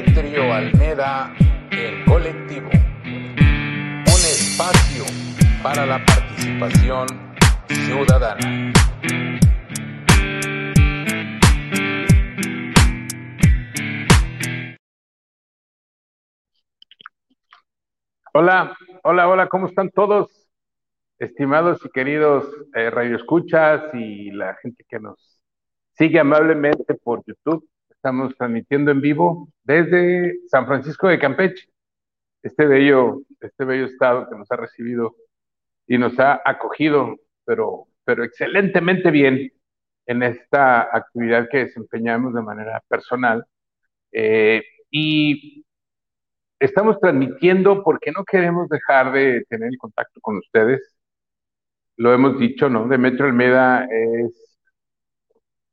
Demetrio Almeda, el colectivo. Un espacio para la participación ciudadana. Hola, hola, hola, ¿cómo están todos? Estimados y queridos eh, radioescuchas y la gente que nos sigue amablemente por YouTube. Estamos transmitiendo en vivo desde San Francisco de Campeche, este bello, este bello estado que nos ha recibido y nos ha acogido, pero, pero excelentemente bien en esta actividad que desempeñamos de manera personal. Eh, y estamos transmitiendo porque no queremos dejar de tener el contacto con ustedes. Lo hemos dicho, ¿no? Demetrio Almeda es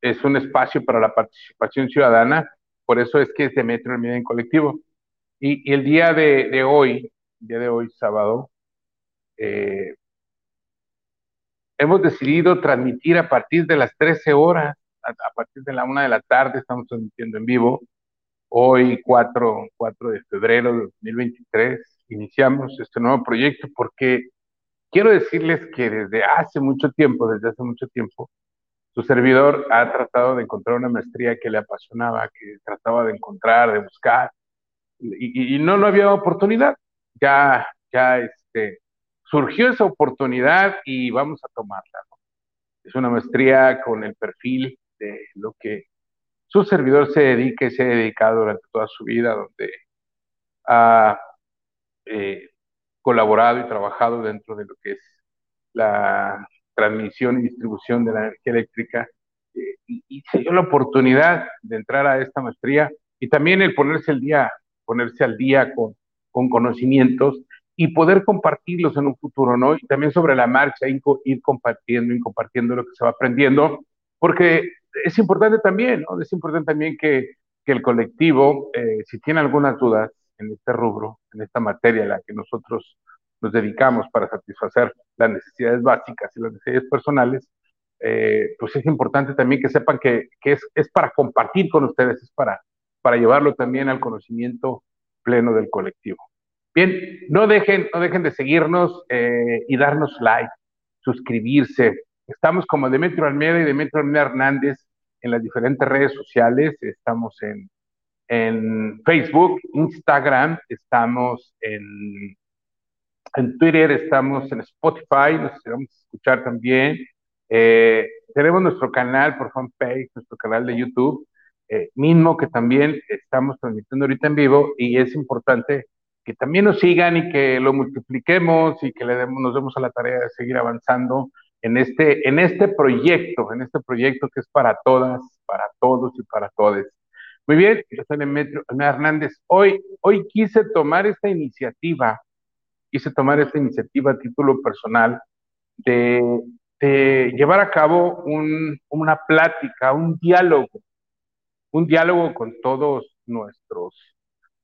es un espacio para la participación ciudadana, por eso es que es de Metro el en colectivo. Y, el día de, hoy, día de hoy, sábado, eh, hemos decidido transmitir a partir de las 13 horas, a, partir de la una de la tarde, estamos transmitiendo en vivo. Hoy, 4, 4 de febrero de 2023, iniciamos este nuevo proyecto porque quiero decirles que desde hace mucho tiempo, desde hace mucho tiempo, su servidor ha tratado de encontrar una maestría que le apasionaba, que trataba de encontrar, de buscar, y, no, no había oportunidad. Ya, ya este, surgió esa oportunidad y vamos a tomarla. Es una maestría con el perfil de lo que su servidor se dedica y se ha dedicado durante toda su vida, donde ha eh, colaborado y trabajado dentro de lo que es la transmisión y distribución de la energía eléctrica, eh, y, se dio la oportunidad de entrar a esta maestría y también el ponerse al día, ponerse al día con, con conocimientos y poder compartirlos en un futuro, ¿no? Y también sobre la marcha, ir, compartiendo, y compartiendo lo que se va aprendiendo, porque es importante también, ¿no? Es importante también que, que el colectivo, eh, si tiene algunas dudas en este rubro, en esta materia la que nosotros nos dedicamos para satisfacer las necesidades básicas y las necesidades personales, eh, pues es importante también que sepan que, es, es, para compartir con ustedes, es para, para llevarlo también al conocimiento pleno del colectivo. Bien, no dejen, no dejen de seguirnos eh, y darnos like, suscribirse. Estamos como Demetrio Almeida y Demetrio Almeida Hernández en las diferentes redes sociales. Estamos en, en Facebook, Instagram, estamos en en Twitter, estamos en Spotify, nos vamos a escuchar también. Eh, tenemos nuestro canal por fanpage, nuestro canal de YouTube, eh, mismo que también estamos transmitiendo ahorita en vivo y es importante que también nos sigan y que lo multipliquemos y que le demos, nos demos a la tarea de seguir avanzando en este, en este proyecto, en este proyecto que es para todas, para todos y para todos. Muy bien, yo soy Demetrio Hernández. Hoy, hoy quise tomar esta iniciativa quise tomar esta iniciativa a título personal de, llevar a cabo una plática, un diálogo, un diálogo con todos nuestros,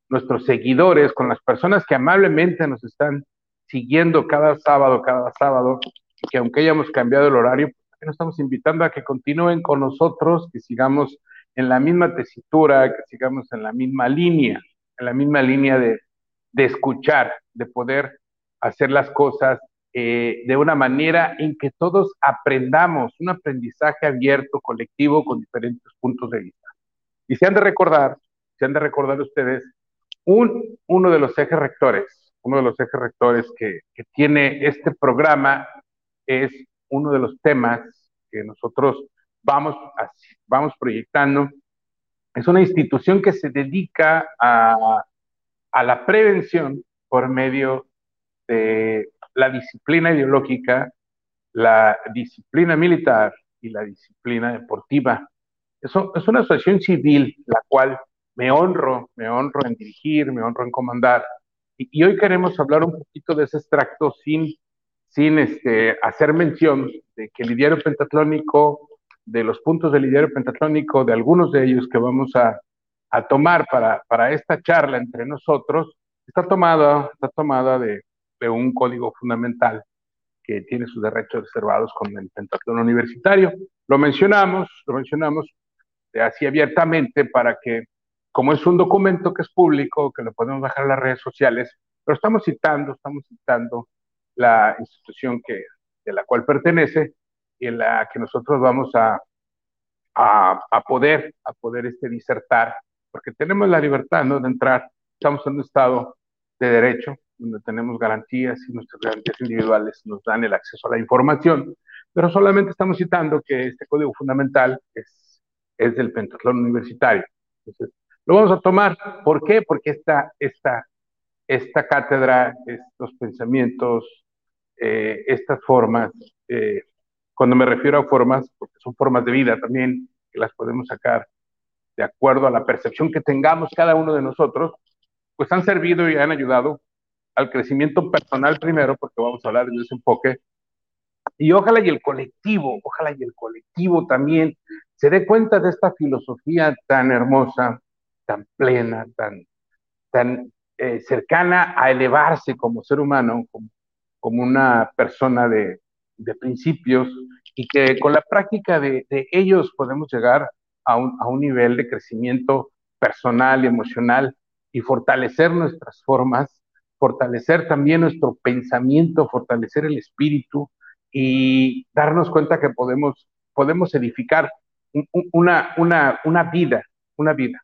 nuestros seguidores, con las personas que amablemente nos están siguiendo cada sábado, cada sábado, que aunque hayamos cambiado el horario, pues, nos estamos invitando a que continúen con nosotros, que sigamos en la misma tesitura, que sigamos en la misma línea, en la misma línea de, de escuchar, de poder hacer las cosas eh, de una manera en que todos aprendamos, un aprendizaje abierto, colectivo, con diferentes puntos de vista. Y se han de recordar, se han de recordar ustedes, un, uno de los ejes rectores, uno de los ejes rectores que, que tiene este programa es uno de los temas que nosotros vamos, vamos proyectando. Es una institución que se dedica a, a la prevención por medio de la disciplina ideológica, la disciplina militar y la disciplina deportiva. Eso es una asociación civil, la cual me honro, me honro en dirigir, me honro en comandar. Y, hoy queremos hablar un poquito de ese extracto sin, sin este, hacer mención de que el diario pentatlónico, de los puntos del diario pentatlónico, de algunos de ellos que vamos a, a tomar para, para esta charla entre nosotros, está tomada, está tomada de, un código fundamental que tiene sus derechos reservados con el pentatlón universitario. Lo mencionamos, lo mencionamos así abiertamente para que como es un documento que es público, que lo podemos bajar a las redes sociales, pero estamos citando, estamos citando la institución que, de la cual pertenece y en la que nosotros vamos a, a, poder, a poder este, disertar, porque tenemos la libertad ¿no? de entrar, estamos en un estado de derecho, donde tenemos garantías y nuestras garantías individuales nos dan el acceso a la información, pero solamente estamos citando que este código fundamental es, es del pentatlón universitario. Entonces, lo vamos a tomar. ¿Por qué? Porque esta, esta, esta cátedra, estos pensamientos, eh, estas formas, eh, cuando me refiero a formas, porque son formas de vida también, que las podemos sacar de acuerdo a la percepción que tengamos cada uno de nosotros, pues han servido y han ayudado al crecimiento personal primero, porque vamos a hablar de ese enfoque, y ojalá y el colectivo, ojalá y el colectivo también se dé cuenta de esta filosofía tan hermosa, tan plena, tan, tan eh, cercana a elevarse como ser humano, como, como una persona de, de, principios, y que con la práctica de, de ellos podemos llegar a un, a un nivel de crecimiento personal y emocional y fortalecer nuestras formas, fortalecer también nuestro pensamiento, fortalecer el espíritu y darnos cuenta que podemos, podemos edificar una, una, una vida, una vida.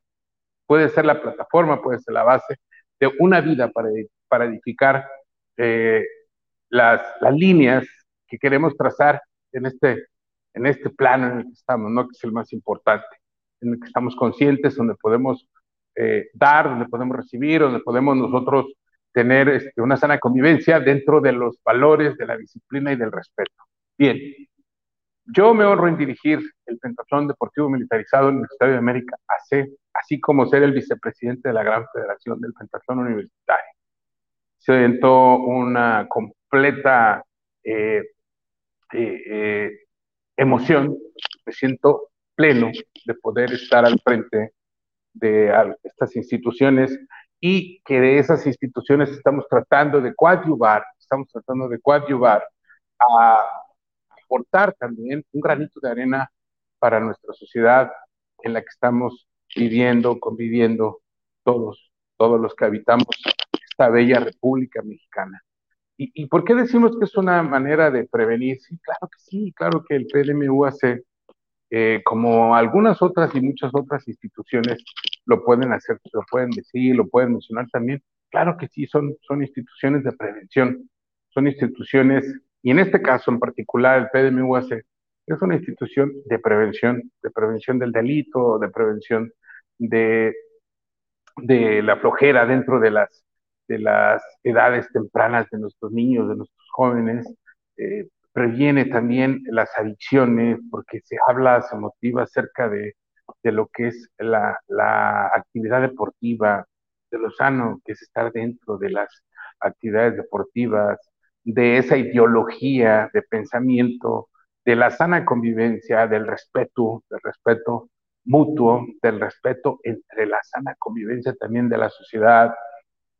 Puede ser la plataforma, puede ser la base de una vida para, para edificar eh, las, las líneas que queremos trazar en este, en este plano en el que estamos, ¿no? que es el más importante, en el que estamos conscientes, donde podemos eh, dar, donde podemos recibir, donde podemos nosotros tener este, una sana convivencia dentro de los valores de la disciplina y del respeto. Bien, yo me honro en dirigir el Pentatlón Deportivo Militarizado Universitario de América, AC, así como ser el vicepresidente de la Gran Federación del Pentatlón Universitario. Siento una completa eh, eh, emoción, me siento pleno de poder estar al frente de estas instituciones y que de esas instituciones estamos tratando de coadyuvar, estamos tratando de coadyuvar a aportar también un granito de arena para nuestra sociedad en la que estamos viviendo, conviviendo todos, todos los que habitamos esta bella República Mexicana. ¿Y, ¿Y, por qué decimos que es una manera de prevenir? Sí, claro que sí, claro que el PDMU hace eh, como algunas otras y muchas otras instituciones lo pueden hacer, lo pueden decir, lo pueden mencionar también. Claro que sí, son, son instituciones de prevención, son instituciones, y en este caso en particular el PDMUAC es una institución de prevención, de prevención del delito, de prevención de, de la flojera dentro de las, de las edades tempranas de nuestros niños, de nuestros jóvenes, eh, previene también las adicciones, porque se habla, se motiva acerca de, de lo que es la, la, actividad deportiva, de lo sano que es estar dentro de las actividades deportivas, de esa ideología de pensamiento, de la sana convivencia, del respeto, del respeto mutuo, del respeto entre la sana convivencia también de la sociedad,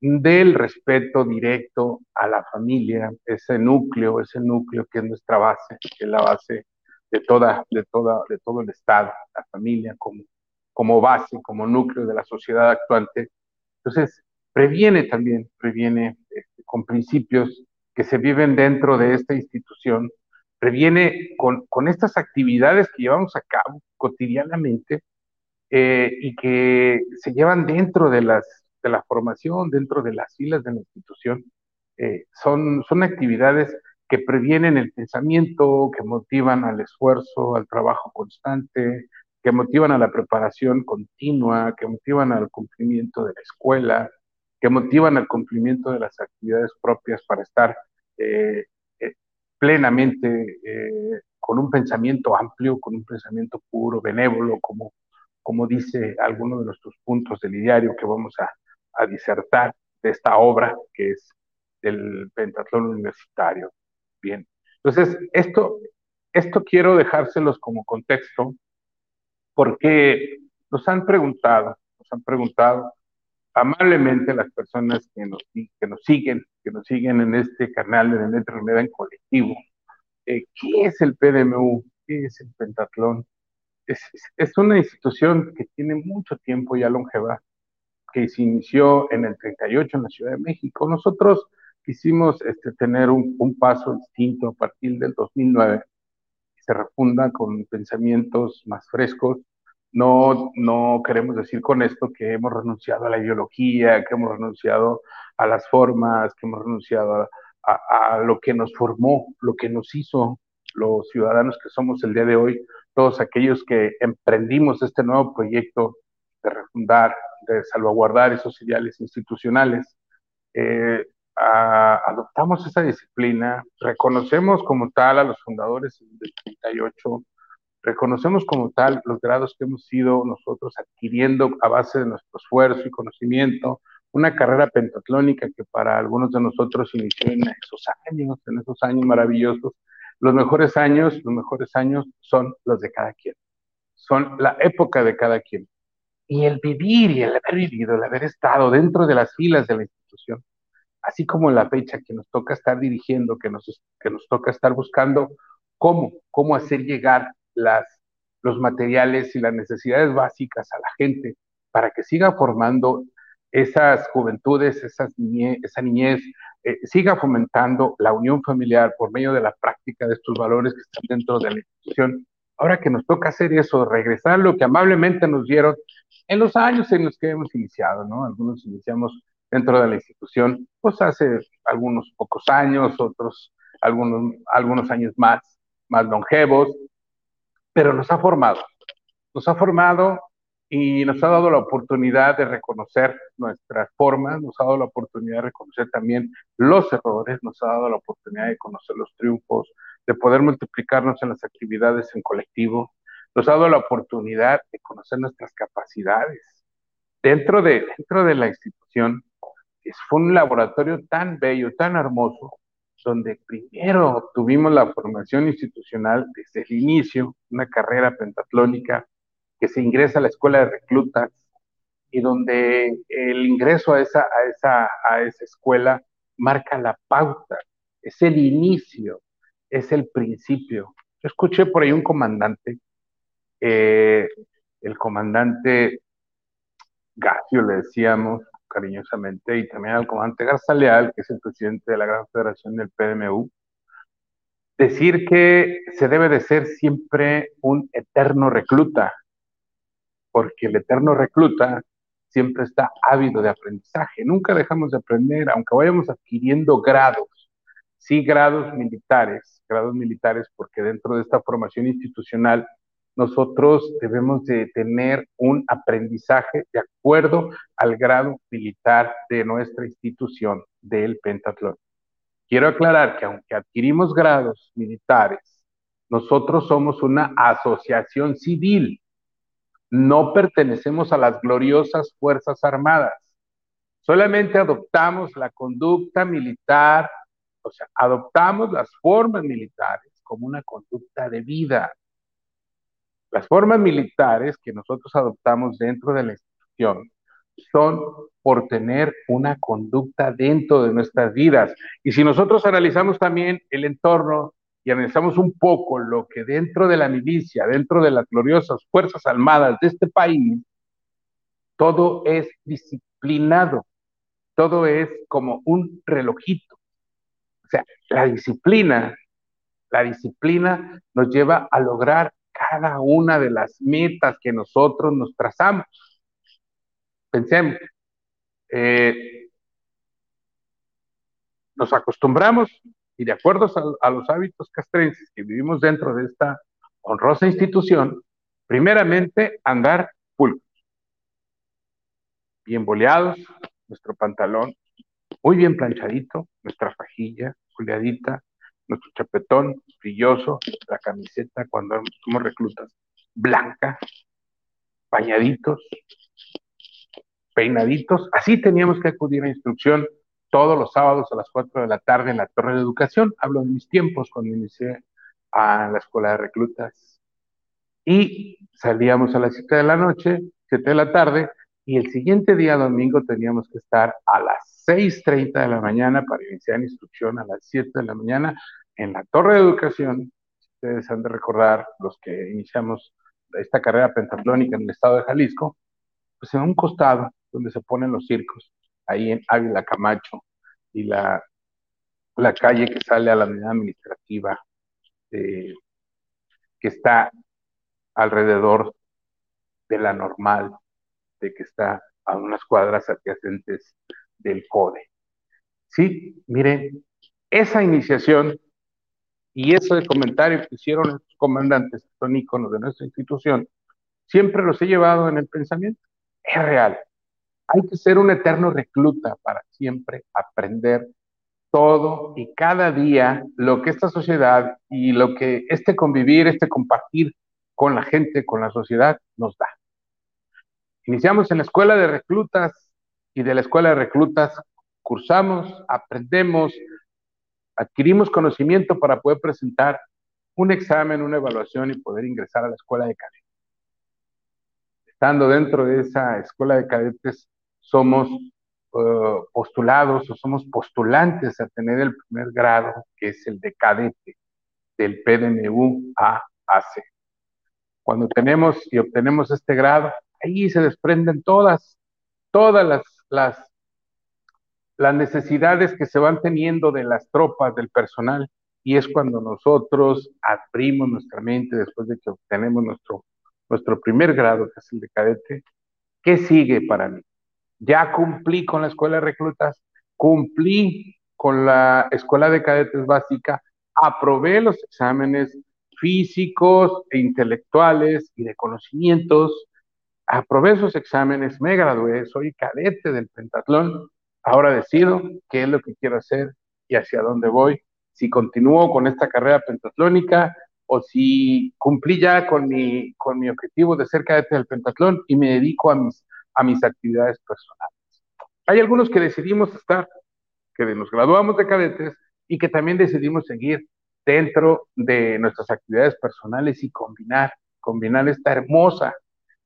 del respeto directo a la familia, ese núcleo, ese núcleo que es nuestra base, que es la base de toda, de toda, de todo el Estado, la familia como, como base, como núcleo de la sociedad actuante. Entonces, previene también, previene este, con principios que se viven dentro de esta institución, previene con, con estas actividades que llevamos a cabo cotidianamente eh, y que se llevan dentro de las de la formación dentro de las filas de la institución. Eh, son, son actividades que previenen el pensamiento, que motivan al esfuerzo, al trabajo constante, que motivan a la preparación continua, que motivan al cumplimiento de la escuela, que motivan al cumplimiento de las actividades propias para estar eh, eh, plenamente con un pensamiento amplio, con un pensamiento puro, benévolo, como, como dice alguno de nuestros puntos del diario que vamos a, a disertar de esta obra que es el pentatlón universitario. Bien, entonces esto, esto quiero dejárselos como contexto porque nos han preguntado, nos han preguntado amablemente las personas que nos, que nos siguen, que nos siguen en este canal de Nenet en colectivo, eh, ¿qué es el PDMU? ¿Qué es el pentatlón? Es, es, una institución que tiene mucho tiempo ya longeva, que se inició en el 38 en la Ciudad de México. Nosotros quisimos este, tener un, un paso distinto a partir del 2009 se refunda con pensamientos más frescos. No, no queremos decir con esto que hemos renunciado a la ideología, que hemos renunciado a las formas, que hemos renunciado a, a lo que nos formó, lo que nos hizo los ciudadanos que somos el día de hoy, todos aquellos que emprendimos este nuevo proyecto de refundar, salvaguardar esos ideales institucionales. Eh, adoptamos esa disciplina, reconocemos como tal a los fundadores del 38, reconocemos como tal los grados que hemos ido nosotros adquiriendo a base de nuestro esfuerzo y conocimiento, una carrera pentatlónica que para algunos de nosotros inició en esos años, en esos años maravillosos. Los mejores años, los mejores años son los de cada quien, son la época de cada quien. Y el vivir y el haber vivido, el haber estado dentro de las filas de la institución, así como la fecha que nos toca estar dirigiendo, que nos, que nos toca estar buscando cómo, cómo hacer llegar las, los materiales y las necesidades básicas a la gente para que siga formando esas juventudes, esas esa niñez, eh, siga fomentando la unión familiar por medio de la práctica de estos valores que están dentro de la institución. Ahora que nos toca hacer eso, regresar lo que amablemente nos dieron en los años en los que hemos iniciado, ¿no? Algunos iniciamos dentro de la institución, pues hace algunos pocos años, otros algunos, algunos años más, más longevos, pero nos ha formado, nos ha formado y nos ha dado la oportunidad de reconocer nuestras formas, nos ha dado la oportunidad de reconocer también los errores, nos ha dado la oportunidad de conocer los triunfos, de poder multiplicarnos en las actividades en colectivo, nos ha dado la oportunidad de conocer nuestras capacidades. Dentro de, dentro de la institución fue un laboratorio tan bello, tan hermoso, donde primero tuvimos la formación institucional desde el inicio, una carrera pentatlónica que se ingresa a la escuela de reclutas y donde el ingreso a esa, a esa, a esa escuela marca la pauta, es el inicio, es el principio. Yo escuché por ahí un comandante, eh, el comandante Gacio le decíamos, cariñosamente, y también al comandante Garza Leal, que es el presidente de la Gran Federación del PDMU, decir que se debe de ser siempre un eterno recluta, porque el eterno recluta siempre está ávido de aprendizaje, nunca dejamos de aprender, aunque vayamos adquiriendo grados, sí grados militares, grados militares, porque dentro de esta formación institucional nosotros debemos de tener un aprendizaje de acuerdo al grado militar de nuestra institución del pentatlón. Quiero aclarar que aunque adquirimos grados militares, nosotros somos una asociación civil, no pertenecemos a las gloriosas Fuerzas Armadas, solamente adoptamos la conducta militar, o sea, adoptamos las formas militares como una conducta de vida, las formas militares que nosotros adoptamos dentro de la institución son por tener una conducta dentro de nuestras vidas. Y si nosotros analizamos también el entorno y analizamos un poco lo que dentro de la milicia, dentro de las gloriosas Fuerzas Armadas de este país, todo es disciplinado, todo es como un relojito. O sea, la disciplina, la disciplina nos lleva a lograr cada una de las metas que nosotros nos trazamos. Pensemos, eh, nos acostumbramos y de acuerdo a, los hábitos castrenses que vivimos dentro de esta honrosa institución, primeramente andar pulcros, bien boleados, nuestro pantalón muy bien planchadito, nuestra fajilla, juliadita, nuestro chapetón brilloso, la camiseta cuando somos reclutas, blanca, bañaditos, peinaditos. Así teníamos que acudir a instrucción todos los sábados a las 4 de la tarde en la Torre de Educación. Hablo de mis tiempos cuando inicié a la escuela de reclutas. Y salíamos a las 7 de la noche, 7 de la tarde, y el siguiente día domingo teníamos que estar a las 6.30 de la mañana para iniciar instrucción a las 7 de la mañana en la Torre de Educación, ustedes han de recordar, los que iniciamos esta carrera pentatlónica en el estado de Jalisco, pues en un costado donde se ponen los circos, ahí en Ávila Camacho, y la, la calle que sale a la unidad administrativa, eh, que está alrededor de la normal, de que está a unas cuadras adyacentes del CODE. Sí, miren, esa iniciación y ese comentario que hicieron los comandantes, son íconos de nuestra institución, siempre los he llevado en el pensamiento. Es real. Hay que ser un eterno recluta para siempre aprender todo y cada día lo que esta sociedad y lo que este convivir, este compartir con la gente, con la sociedad, nos da. Iniciamos en la escuela de reclutas y de la escuela de reclutas cursamos, aprendemos, adquirimos conocimiento para poder presentar un examen, una evaluación y poder ingresar a la escuela de cadetes. Estando dentro de esa escuela de cadetes, somos uh, postulados o somos postulantes a tener el primer grado, que es el de cadete del PDMU AAC. Cuando tenemos y obtenemos este grado, ahí se desprenden todas, todas las, las las necesidades que se van teniendo de las tropas, del personal, y es cuando nosotros abrimos nuestra mente después de que obtenemos nuestro, nuestro primer grado, que es el de cadete, ¿qué sigue para mí? Ya cumplí con la escuela de reclutas, cumplí con la escuela de cadetes básica, aprobé los exámenes físicos e intelectuales y de conocimientos, aprobé esos exámenes, me gradué, soy cadete del pentatlón Ahora decido qué es lo que quiero hacer y hacia dónde voy. Si continúo con esta carrera pentatlónica o si cumplí ya con mi, con mi objetivo de ser cadete del pentatlón y me dedico a mis, a mis actividades personales. Hay algunos que decidimos estar, que nos graduamos de cadetes y que también decidimos seguir dentro de nuestras actividades personales y combinar, combinar esta hermosa,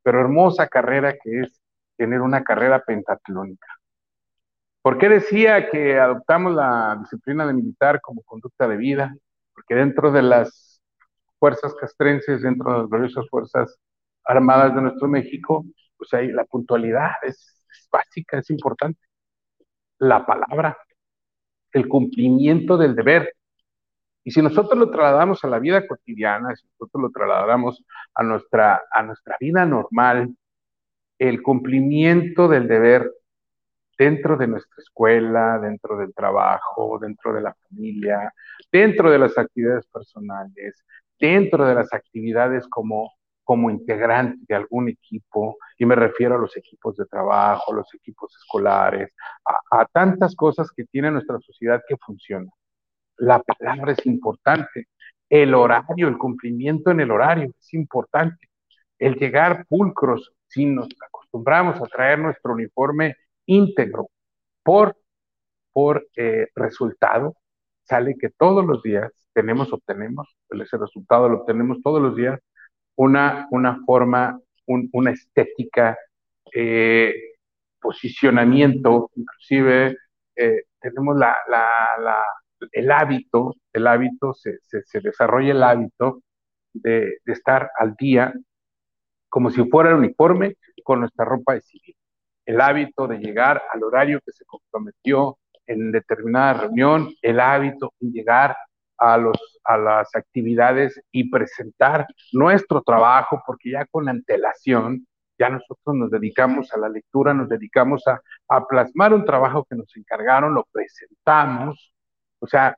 pero hermosa carrera que es tener una carrera pentatlónica. ¿Por qué decía que adoptamos la disciplina de militar como conducta de vida? Porque dentro de las fuerzas castrenses, dentro de las gloriosas fuerzas armadas de nuestro México, pues ahí la puntualidad es, es básica, es importante. La palabra, el cumplimiento del deber. Y si nosotros lo trasladamos a la vida cotidiana, si nosotros lo trasladamos a nuestra, a nuestra vida normal, el cumplimiento del deber dentro de nuestra escuela, dentro del trabajo, dentro de la familia, dentro de las actividades personales, dentro de las actividades como, como integrante de algún equipo, y me refiero a los equipos de trabajo, los equipos escolares, a, a tantas cosas que tiene nuestra sociedad que funcionan. La palabra es importante, el horario, el cumplimiento en el horario es importante, el llegar pulcros, si nos acostumbramos a traer nuestro uniforme íntegro por, por eh, resultado, sale que todos los días tenemos, obtenemos, ese resultado lo obtenemos todos los días, una, una forma, una estética, eh, posicionamiento, inclusive eh, tenemos la, la, la, el hábito, el hábito, se, se, se desarrolla el hábito de, de, estar al día como si fuera el uniforme con nuestra ropa de civil el hábito de llegar al horario que se comprometió en determinada reunión, el hábito de llegar a, los, a las actividades y presentar nuestro trabajo, porque ya con antelación, ya nosotros nos dedicamos a la lectura, nos dedicamos a, a plasmar un trabajo que nos encargaron, lo presentamos, o sea,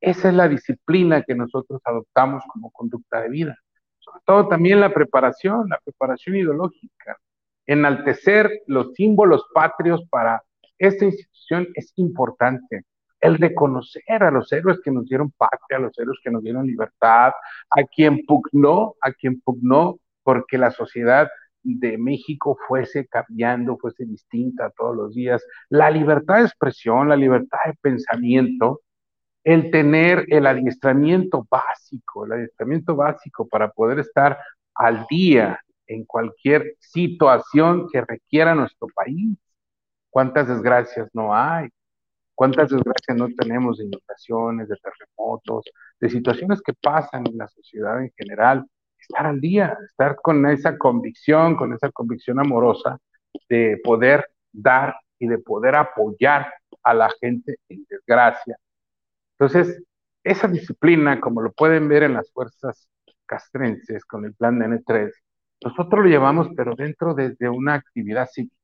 esa es la disciplina que nosotros adoptamos como conducta de vida. Sobre todo también la preparación, la preparación ideológica enaltecer los símbolos patrios para esta institución es importante. El reconocer a los héroes que nos dieron patria, a los héroes que nos dieron libertad, a quien pugnó, a quien pugnó porque la sociedad de México fuese cambiando, fuese distinta todos los días. La libertad de expresión, la libertad de pensamiento, el tener el adiestramiento básico, el adiestramiento básico para poder estar al día en cualquier situación que requiera nuestro país. ¿Cuántas desgracias no hay? ¿Cuántas desgracias no tenemos de inundaciones, de terremotos, de situaciones que pasan en la sociedad en general? Estar al día, estar con esa convicción, con esa convicción amorosa de poder dar y de poder apoyar a la gente en desgracia. Entonces, esa disciplina, como lo pueden ver en las fuerzas castrenses con el plan de N3, nosotros lo llevamos, pero dentro desde una actividad cívica.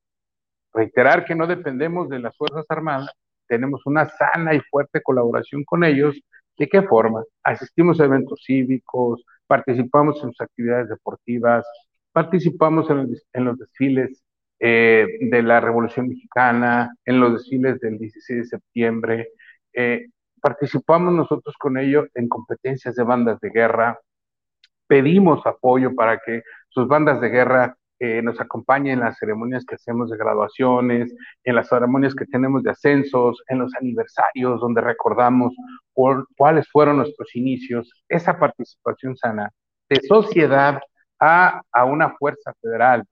Reiterar que no dependemos de las Fuerzas Armadas, tenemos una sana y fuerte colaboración con ellos. ¿De qué forma? Asistimos a eventos cívicos, participamos en sus actividades deportivas, participamos en los, desfiles eh, de la Revolución Mexicana, en los desfiles del 16 de septiembre, eh, participamos nosotros con ellos en competencias de bandas de guerra, pedimos apoyo para que sus bandas de guerra eh, nos acompañen en las ceremonias que hacemos de graduaciones, en las ceremonias que tenemos de ascensos, en los aniversarios donde recordamos cuáles fueron nuestros inicios, esa participación sana de sociedad a, a una fuerza federal,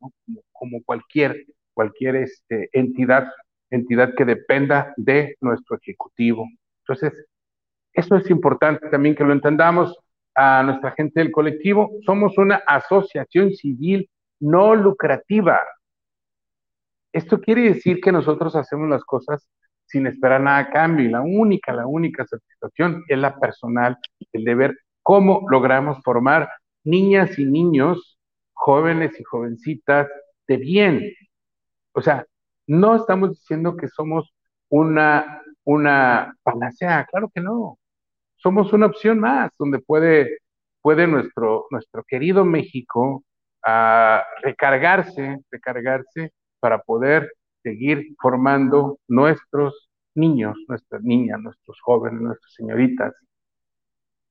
como, cualquier, cualquier este, entidad, entidad que dependa de nuestro ejecutivo. Entonces, eso es importante también que lo entendamos a nuestra gente del colectivo. Somos una asociación civil no lucrativa. Esto quiere decir que nosotros hacemos las cosas sin esperar nada a cambio y la única, la única satisfacción es la personal, el de ver cómo logramos formar niñas y niños, jóvenes y jovencitas de bien. O sea, no estamos diciendo que somos una, una panacea, claro que no. Somos una opción más donde puede, puede nuestro, nuestro querido México a recargarse, recargarse para poder seguir formando nuestros niños, nuestras niñas, nuestros jóvenes, nuestras señoritas,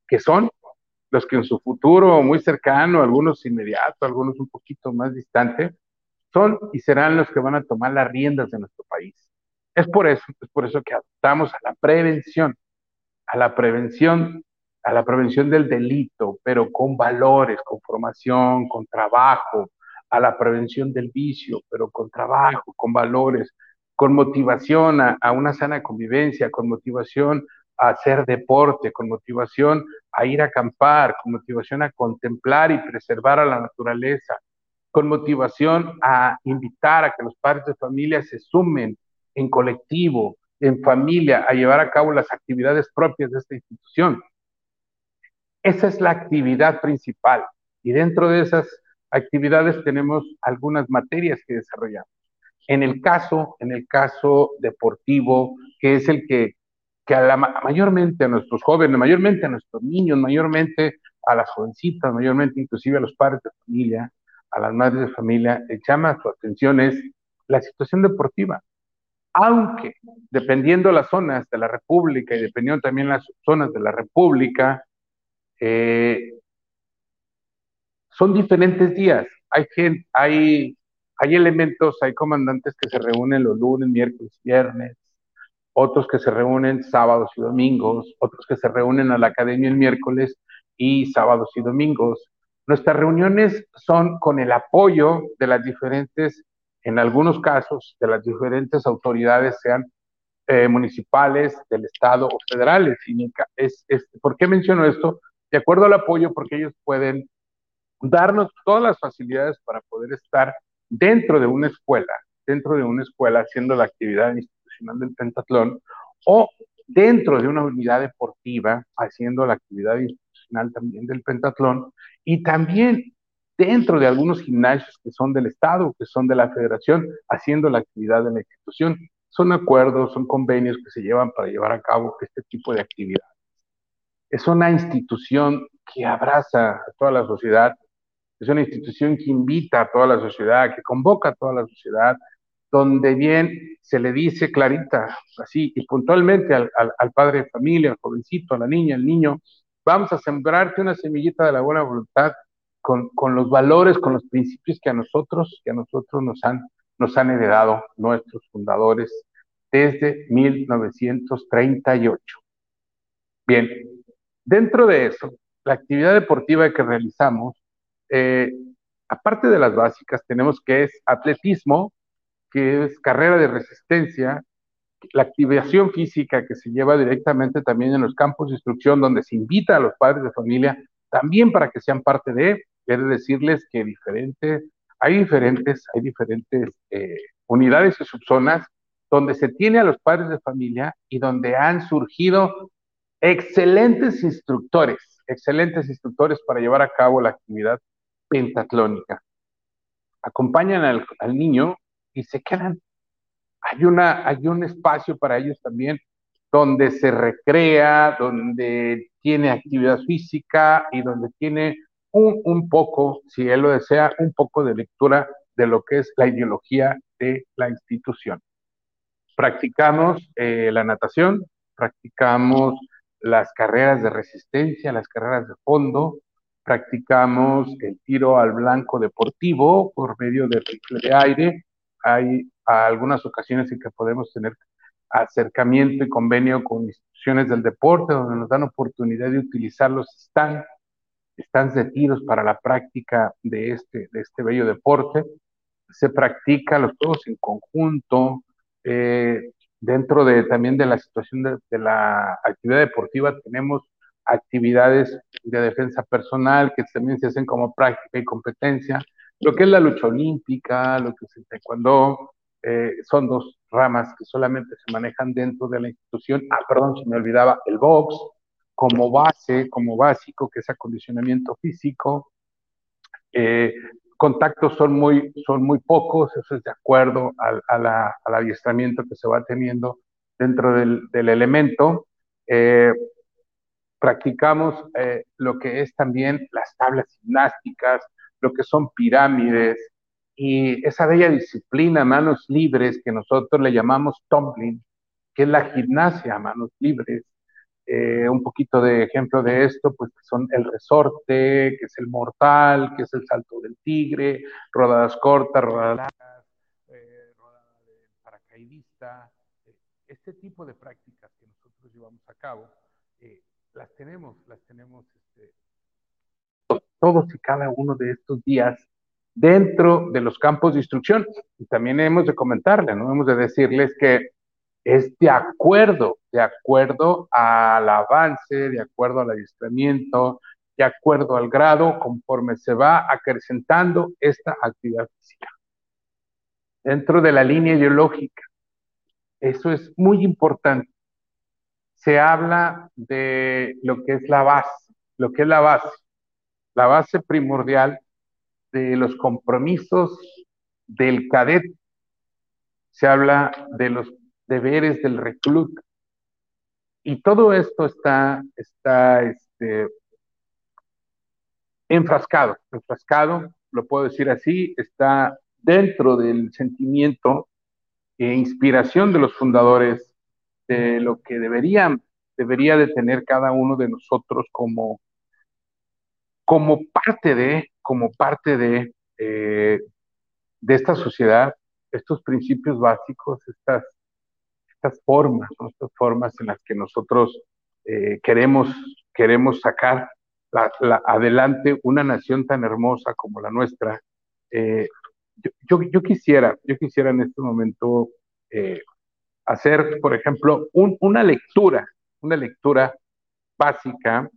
que son los que en su futuro muy cercano, algunos inmediato, algunos un poquito más distante, son y serán los que van a tomar las riendas de nuestro país. Es por eso, es por eso que adoptamos a la prevención, a la prevención a la prevención del delito, pero con valores, con formación, con trabajo, a la prevención del vicio, pero con trabajo, con valores, con motivación a, una sana convivencia, con motivación a hacer deporte, con motivación a ir a acampar, con motivación a contemplar y preservar a la naturaleza, con motivación a invitar a que los padres de familia se sumen en colectivo, en familia, a llevar a cabo las actividades propias de esta institución. Esa es la actividad principal y dentro de esas actividades tenemos algunas materias que desarrollamos. En el caso, en el caso deportivo, que es el que, que a la, mayormente a nuestros jóvenes, mayormente a nuestros niños, mayormente a las jovencitas, mayormente inclusive a los padres de familia, a las madres de familia, le llama su atención es la situación deportiva. Aunque dependiendo las zonas de la República y dependiendo también las zonas de la República, eh, son diferentes días. Hay, gente, hay, elementos, hay comandantes que se reúnen los lunes, miércoles, viernes, otros que se reúnen sábados y domingos, otros que se reúnen a la academia el miércoles y sábados y domingos. Nuestras reuniones son con el apoyo de las diferentes, en algunos casos, de las diferentes autoridades, sean eh, municipales, del Estado o federales. es, ¿Por qué menciono esto? de acuerdo al apoyo, porque ellos pueden darnos todas las facilidades para poder estar dentro de una escuela, dentro de una escuela haciendo la actividad institucional del pentatlón o dentro de una unidad deportiva haciendo la actividad institucional también del pentatlón y también dentro de algunos gimnasios que son del Estado, que son de la federación, haciendo la actividad de la institución. Son acuerdos, son convenios que se llevan para llevar a cabo este tipo de actividad es una institución que abraza a toda la sociedad, es una institución que invita a toda la sociedad, que convoca a toda la sociedad, donde bien se le dice clarita, así y puntualmente al, padre de familia, al jovencito, a la niña, al niño, vamos a sembrarte una semillita de la buena voluntad con, con, los valores, con los principios que a nosotros, que a nosotros nos han, nos han heredado nuestros fundadores desde 1938. Bien, Dentro de eso, la actividad deportiva que realizamos, eh, aparte de las básicas, tenemos que es atletismo, que es carrera de resistencia, la activación física que se lleva directamente también en los campos de instrucción, donde se invita a los padres de familia también para que sean parte de, quiere decirles que diferente hay diferentes, hay diferentes eh, unidades y subzonas donde se tiene a los padres de familia y donde han surgido excelentes instructores, excelentes instructores para llevar a cabo la actividad pentatlónica. Acompañan al, al niño y se quedan. Hay, una, hay un espacio para ellos también donde se recrea, donde tiene actividad física y donde tiene un, un, poco, si él lo desea, un poco de lectura de lo que es la ideología de la institución. Practicamos eh, la natación, practicamos las carreras de resistencia, las carreras de fondo, practicamos el tiro al blanco deportivo por medio del rifle de aire. Hay algunas ocasiones en que podemos tener acercamiento y convenio con instituciones del deporte donde nos dan oportunidad de utilizar los stands, stands de tiros para la práctica de este, de este bello deporte. Se practica los juegos en conjunto, eh, dentro de también de la situación de, de, la actividad deportiva tenemos actividades de defensa personal que también se hacen como práctica y competencia, lo que es la lucha olímpica, lo que es el taekwondo, eh, son dos ramas que solamente se manejan dentro de la institución. Ah, perdón, se me olvidaba, el box como base, como básico, que es acondicionamiento físico. Eh, contactos son muy, son muy pocos, eso es de acuerdo al, la, al adiestramiento que se va teniendo dentro del, del elemento. Eh, practicamos eh, lo que es también las tablas gimnásticas, lo que son pirámides, y esa bella disciplina, manos libres, que nosotros le llamamos tumbling, que es la gimnasia a manos libres. Eh, un poquito de ejemplo de esto, pues son el resorte, que es el mortal, que es el salto del tigre, rodadas cortas, rodadas largas, eh, rodada de paracaidista. Eh, este tipo de prácticas que nosotros llevamos a cabo, eh, las tenemos, las tenemos este, todos y cada uno de estos días dentro de los campos de instrucción. Y también hemos de comentarle, ¿no? Hemos de decirles que es de acuerdo, de acuerdo al avance, de acuerdo al adiestramiento, de acuerdo al grado, conforme se va acrecentando esta actividad física. Dentro de la línea ideológica, eso es muy importante. Se habla de lo que es la base, lo que es la base. La base primordial de los compromisos del cadete, se habla de los deberes del recluta. Y todo esto está, está este, enfrascado, enfrascado, lo puedo decir así, está dentro del sentimiento e inspiración de los fundadores de lo que deberían, debería de tener cada uno de nosotros como, como parte de, como parte de, eh, de esta sociedad, estos principios básicos, estas, estas formas, ¿no? estas formas en las que nosotros eh, queremos, queremos sacar la, la, adelante una nación tan hermosa como la nuestra. Eh, yo, yo, quisiera, yo quisiera en este momento eh, hacer, por ejemplo, un, una lectura, una lectura básica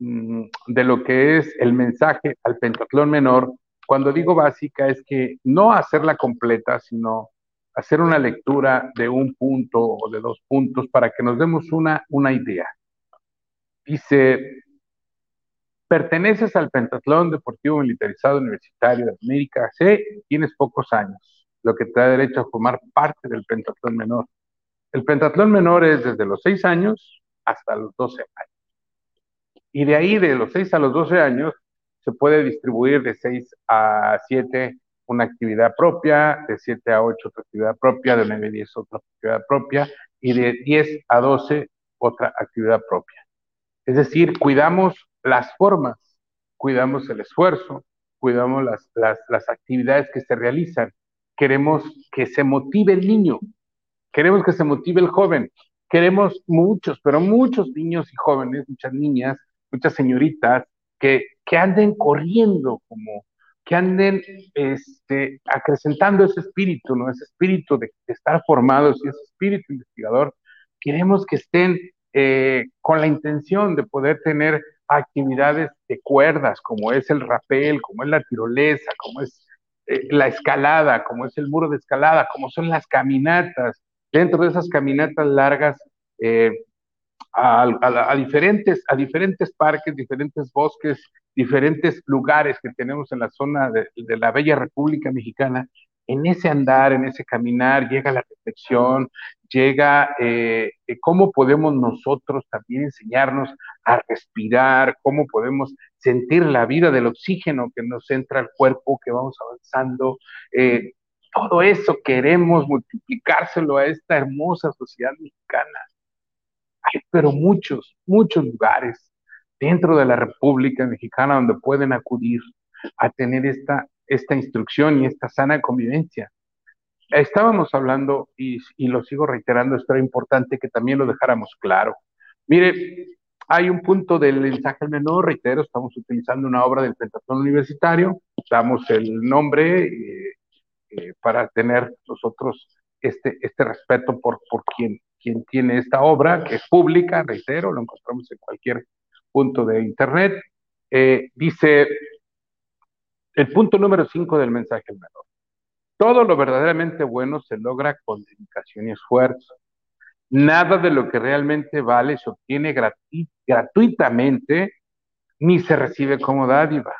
Mm, de lo que es el mensaje al pentatlón menor, cuando digo básica es que no hacerla completa, sino hacer una lectura de un punto o de dos puntos para que nos demos una, una idea. Dice, perteneces al Pentatlón Deportivo Militarizado Universitario de América C, tienes pocos años, lo que te da derecho a formar parte del Pentatlón Menor. El Pentatlón Menor es desde los 6 años hasta los 12 años. Y de ahí, de los 6 a los 12 años, se puede distribuir de 6 a 7 una actividad propia, de 7 a 8 otra actividad propia, de 9 a 10 otra actividad propia, y de 10 a 12 otra actividad propia. Es decir, cuidamos las formas, cuidamos el esfuerzo, cuidamos las, las, las actividades que se realizan. Queremos que se motive el niño, queremos que se motive el joven, queremos muchos, pero muchos niños y jóvenes, muchas niñas, muchas señoritas que, que anden corriendo, como que anden este, acrecentando ese espíritu, ¿no? Ese espíritu de, estar formados y ese espíritu investigador. Queremos que estén eh, con la intención de poder tener actividades de cuerdas, como es el rapel, como es la tirolesa, como es eh, la escalada, como es el muro de escalada, como son las caminatas, dentro de esas caminatas largas, eh, a diferentes parques, diferentes bosques, diferentes lugares que tenemos en la zona de, la bella República Mexicana, en ese andar, en ese caminar, llega la reflexión, llega eh, eh, cómo podemos nosotros también enseñarnos a respirar, cómo podemos sentir la vida del oxígeno que nos entra al cuerpo, que vamos avanzando. Eh, todo eso queremos multiplicárselo a esta hermosa sociedad mexicana pero muchos, muchos lugares dentro de la República Mexicana donde pueden acudir a tener esta, esta instrucción y esta sana convivencia. Estábamos hablando, y, lo sigo reiterando, esto era importante que también lo dejáramos claro. Mire, hay un punto del mensaje menor, reitero, estamos utilizando una obra del Pentatón Universitario, damos el nombre eh, eh, para tener nosotros este, este respeto por, por quien quien tiene esta obra, que es pública, reitero, lo encontramos en cualquier punto de Internet, eh, dice el punto número 5 del mensaje menor. Todo lo verdaderamente bueno se logra con dedicación y esfuerzo. Nada de lo que realmente vale se obtiene gratuitamente ni se recibe como dádiva.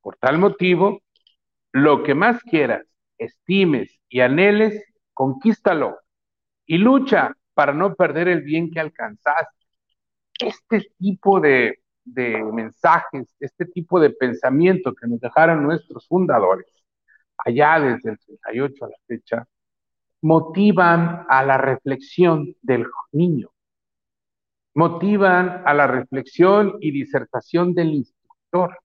Por tal motivo, lo que más quieras, estimes y anheles, conquístalo y lucha para no perder el bien que alcanzaste. Este tipo de, mensajes, este tipo de pensamiento que nos dejaron nuestros fundadores, allá desde el 38 a la fecha, motivan a la reflexión del niño, motivan a la reflexión y disertación del instructor.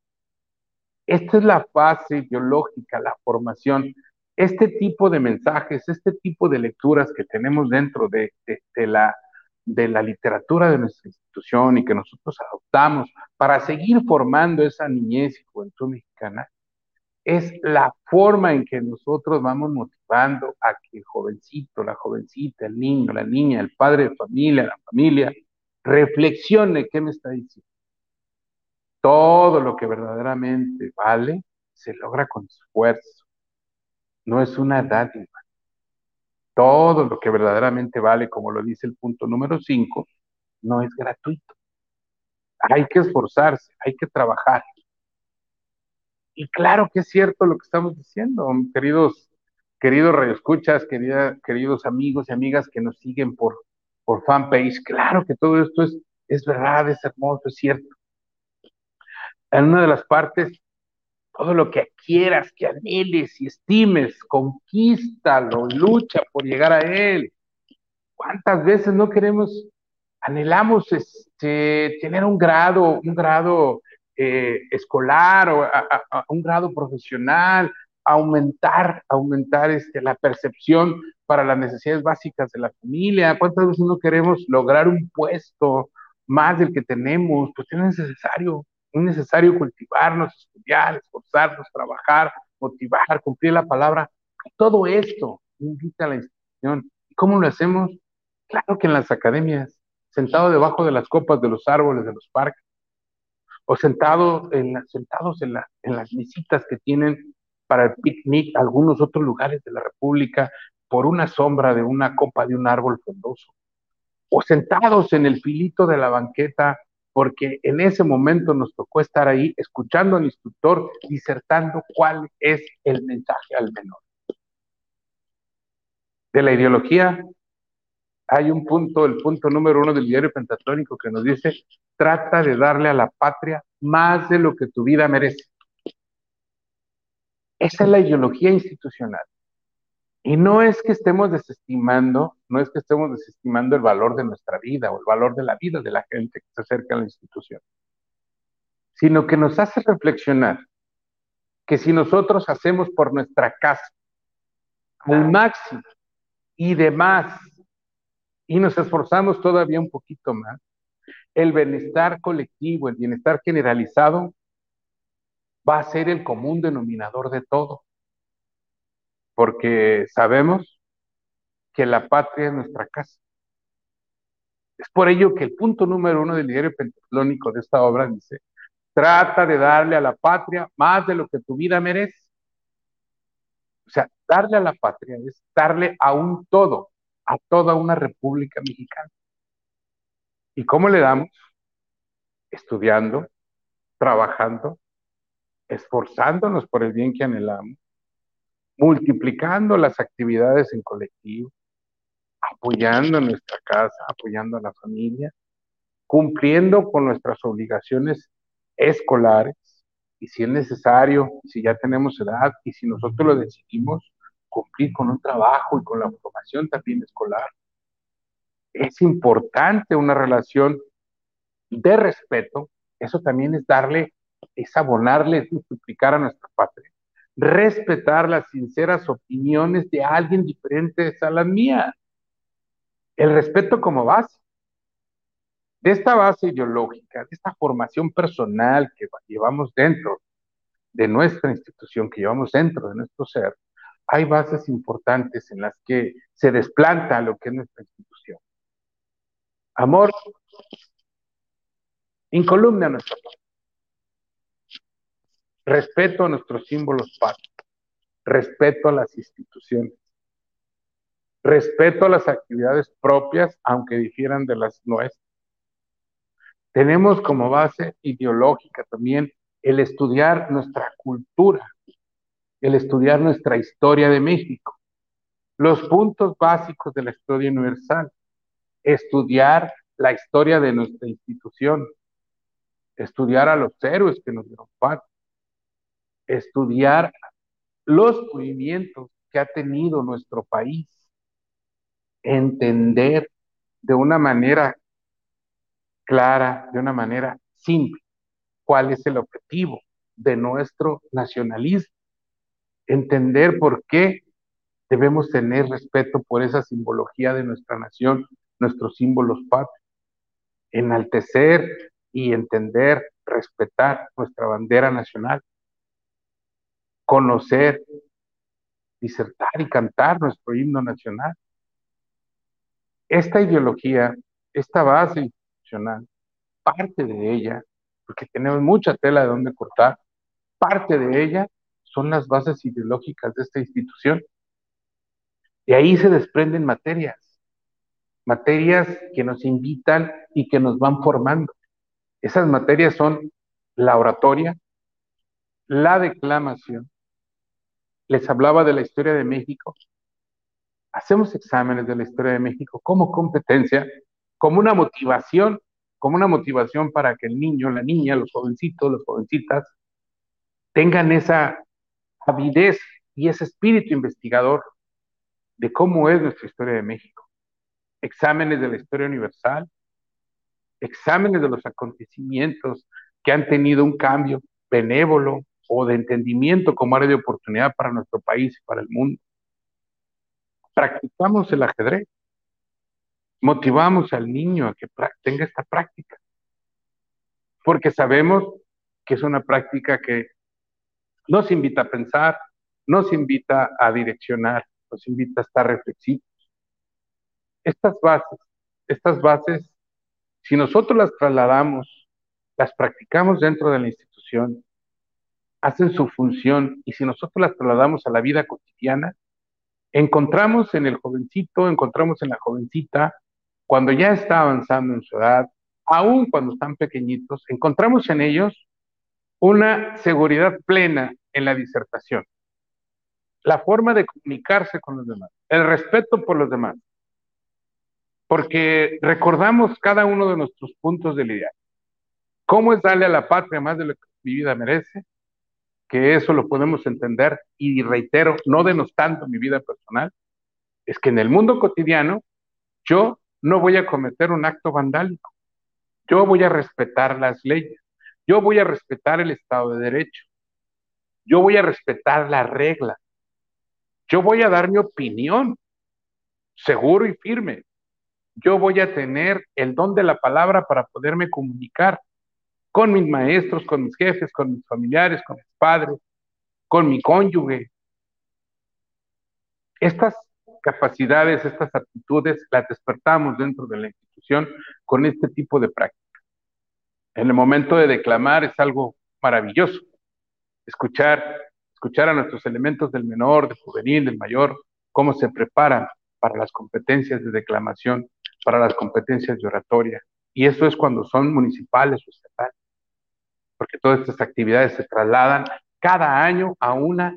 Esta es la fase ideológica, la formación este tipo de mensajes, este tipo de lecturas que tenemos dentro de, la, de la literatura de nuestra institución y que nosotros adoptamos para seguir formando esa niñez y juventud mexicana, es la forma en que nosotros vamos motivando a que el jovencito, la jovencita, el niño, la niña, el padre de familia, la familia, reflexione qué me está diciendo. Todo lo que verdaderamente vale se logra con esfuerzo no es una dádiva. Todo lo que verdaderamente vale, como lo dice el punto número 5, no es gratuito. Hay que esforzarse, hay que trabajar. Y claro que es cierto lo que estamos diciendo, queridos, queridos radioescuchas, queridos amigos y amigas que nos siguen por, por fanpage. Claro que todo esto es, es verdad, es hermoso, es cierto. En una de las partes todo lo que quieras, que anheles y estimes, conquístalo, lucha por llegar a él. ¿Cuántas veces no queremos, anhelamos este, tener un grado, un grado eh, escolar o un grado profesional, aumentar, aumentar este, la percepción para las necesidades básicas de la familia? ¿Cuántas veces no queremos lograr un puesto más del que tenemos? Pues es necesario es necesario cultivarnos, estudiar, esforzarnos, trabajar, motivar, cumplir la palabra. Todo esto invita a la institución. ¿Y cómo lo hacemos? Claro que en las academias, sentado debajo de las copas de los árboles de los parques, o sentado en sentados en, las visitas que tienen para el picnic algunos otros lugares de la República por una sombra de una copa de un árbol frondoso, o sentados en el filito de la banqueta porque en ese momento nos tocó estar ahí escuchando al instructor disertando cuál es el mensaje al menor. De la ideología, hay un punto, el punto número uno del diario pentatónico que nos dice, trata de darle a la patria más de lo que tu vida merece. Esa es la ideología institucional. Y no es que estemos desestimando, no es que estemos desestimando el valor de nuestra vida o el valor de la vida de la gente que se acerca a la institución, sino que nos hace reflexionar que si nosotros hacemos por nuestra casa al máximo y demás, y nos esforzamos todavía un poquito más, el bienestar colectivo, el bienestar generalizado, va a ser el común denominador de todo porque sabemos que la patria es nuestra casa. Es por ello que el punto número uno del diario pentatlónico de esta obra dice, trata de darle a la patria más de lo que tu vida merece. sea, darle a la patria es darle a un todo, a toda una república mexicana. ¿Y cómo le damos? Estudiando, trabajando, esforzándonos por el bien que anhelamos, multiplicando las actividades en colectivo, apoyando nuestra casa, apoyando a la familia, cumpliendo con nuestras obligaciones escolares y si es necesario, si ya tenemos edad y si nosotros lo decidimos, cumplir con un trabajo y con la formación también escolar. Es importante una relación de respeto, eso también es darle, es abonarle, es multiplicar a nuestra patria. Respetar las sinceras opiniones de alguien diferente a las mías. El respeto como base de esta base ideológica, de esta formación personal que llevamos dentro de nuestra institución, que llevamos dentro de nuestro ser, hay bases importantes en las que se desplanta lo que es nuestra institución. Amor, incolumne a nuestro Respeto a nuestros símbolos patrios. Respeto a las instituciones. Respeto a las actividades propias, aunque difieran de las nuestras. Tenemos como base ideológica también el estudiar nuestra cultura, el estudiar nuestra historia de México, los puntos básicos de la historia universal, estudiar la historia de nuestra institución, estudiar a los héroes que nos dieron paz, estudiar los movimientos que ha tenido nuestro país, entender de una manera clara, de una manera simple, cuál es el objetivo de nuestro nacionalismo. Entender por qué debemos tener respeto por esa simbología de nuestra nación, nuestros símbolos patrios. Enaltecer y entender, respetar nuestra bandera nacional. Conocer, disertar y cantar nuestro himno nacional. Esta ideología, esta base parte de ella, porque tenemos mucha tela de donde cortar, parte de ella son las bases ideológicas de esta institución. De ahí se desprenden materias, materias que nos invitan y que nos van formando. Esas materias son la oratoria, la declamación. Les hablaba de la historia de México. Hacemos exámenes de la historia de México como competencia como una motivación, como una motivación para que el niño, la niña, los jovencitos, las jovencitas tengan esa avidez y ese espíritu investigador de cómo es nuestra historia de México. Exámenes de la historia universal, exámenes de los acontecimientos que han tenido un cambio benévolo o de entendimiento como área de oportunidad para nuestro país y para el mundo. Practicamos el ajedrez motivamos al niño a que tenga esta práctica, porque sabemos que es una práctica que nos invita a pensar, nos invita a direccionar, nos invita a estar reflexivos. Estas bases, estas bases, si nosotros las trasladamos, las practicamos dentro de la institución, hacen su función y si nosotros las trasladamos a la vida cotidiana, encontramos en el jovencito, encontramos en la jovencita cuando ya está avanzando en su edad, aún cuando están pequeñitos, encontramos en ellos una seguridad plena en la disertación, la forma de comunicarse con los demás, el respeto por los demás, porque recordamos cada uno de nuestros puntos del ideal. ¿Cómo es darle a la patria más de lo que mi vida merece? Que eso lo podemos entender y reitero, no denostando mi vida personal, es que en el mundo cotidiano yo no voy a cometer un acto vandálico. Yo voy a respetar las leyes. Yo voy a respetar el Estado de Derecho. Yo voy a respetar la regla. Yo voy a dar mi opinión, seguro y firme. Yo voy a tener el don de la palabra para poderme comunicar con mis maestros, con mis jefes, con mis familiares, con mis padres, con mi cónyuge. Estas capacidades, estas actitudes, las despertamos dentro de la institución con este tipo de práctica. En el momento de declamar es algo maravilloso. Escuchar, escuchar a nuestros elementos del menor, del juvenil, del mayor, cómo se preparan para las competencias de declamación, para las competencias de oratoria. Y eso es cuando son municipales o estatales, porque todas estas actividades se trasladan cada año a una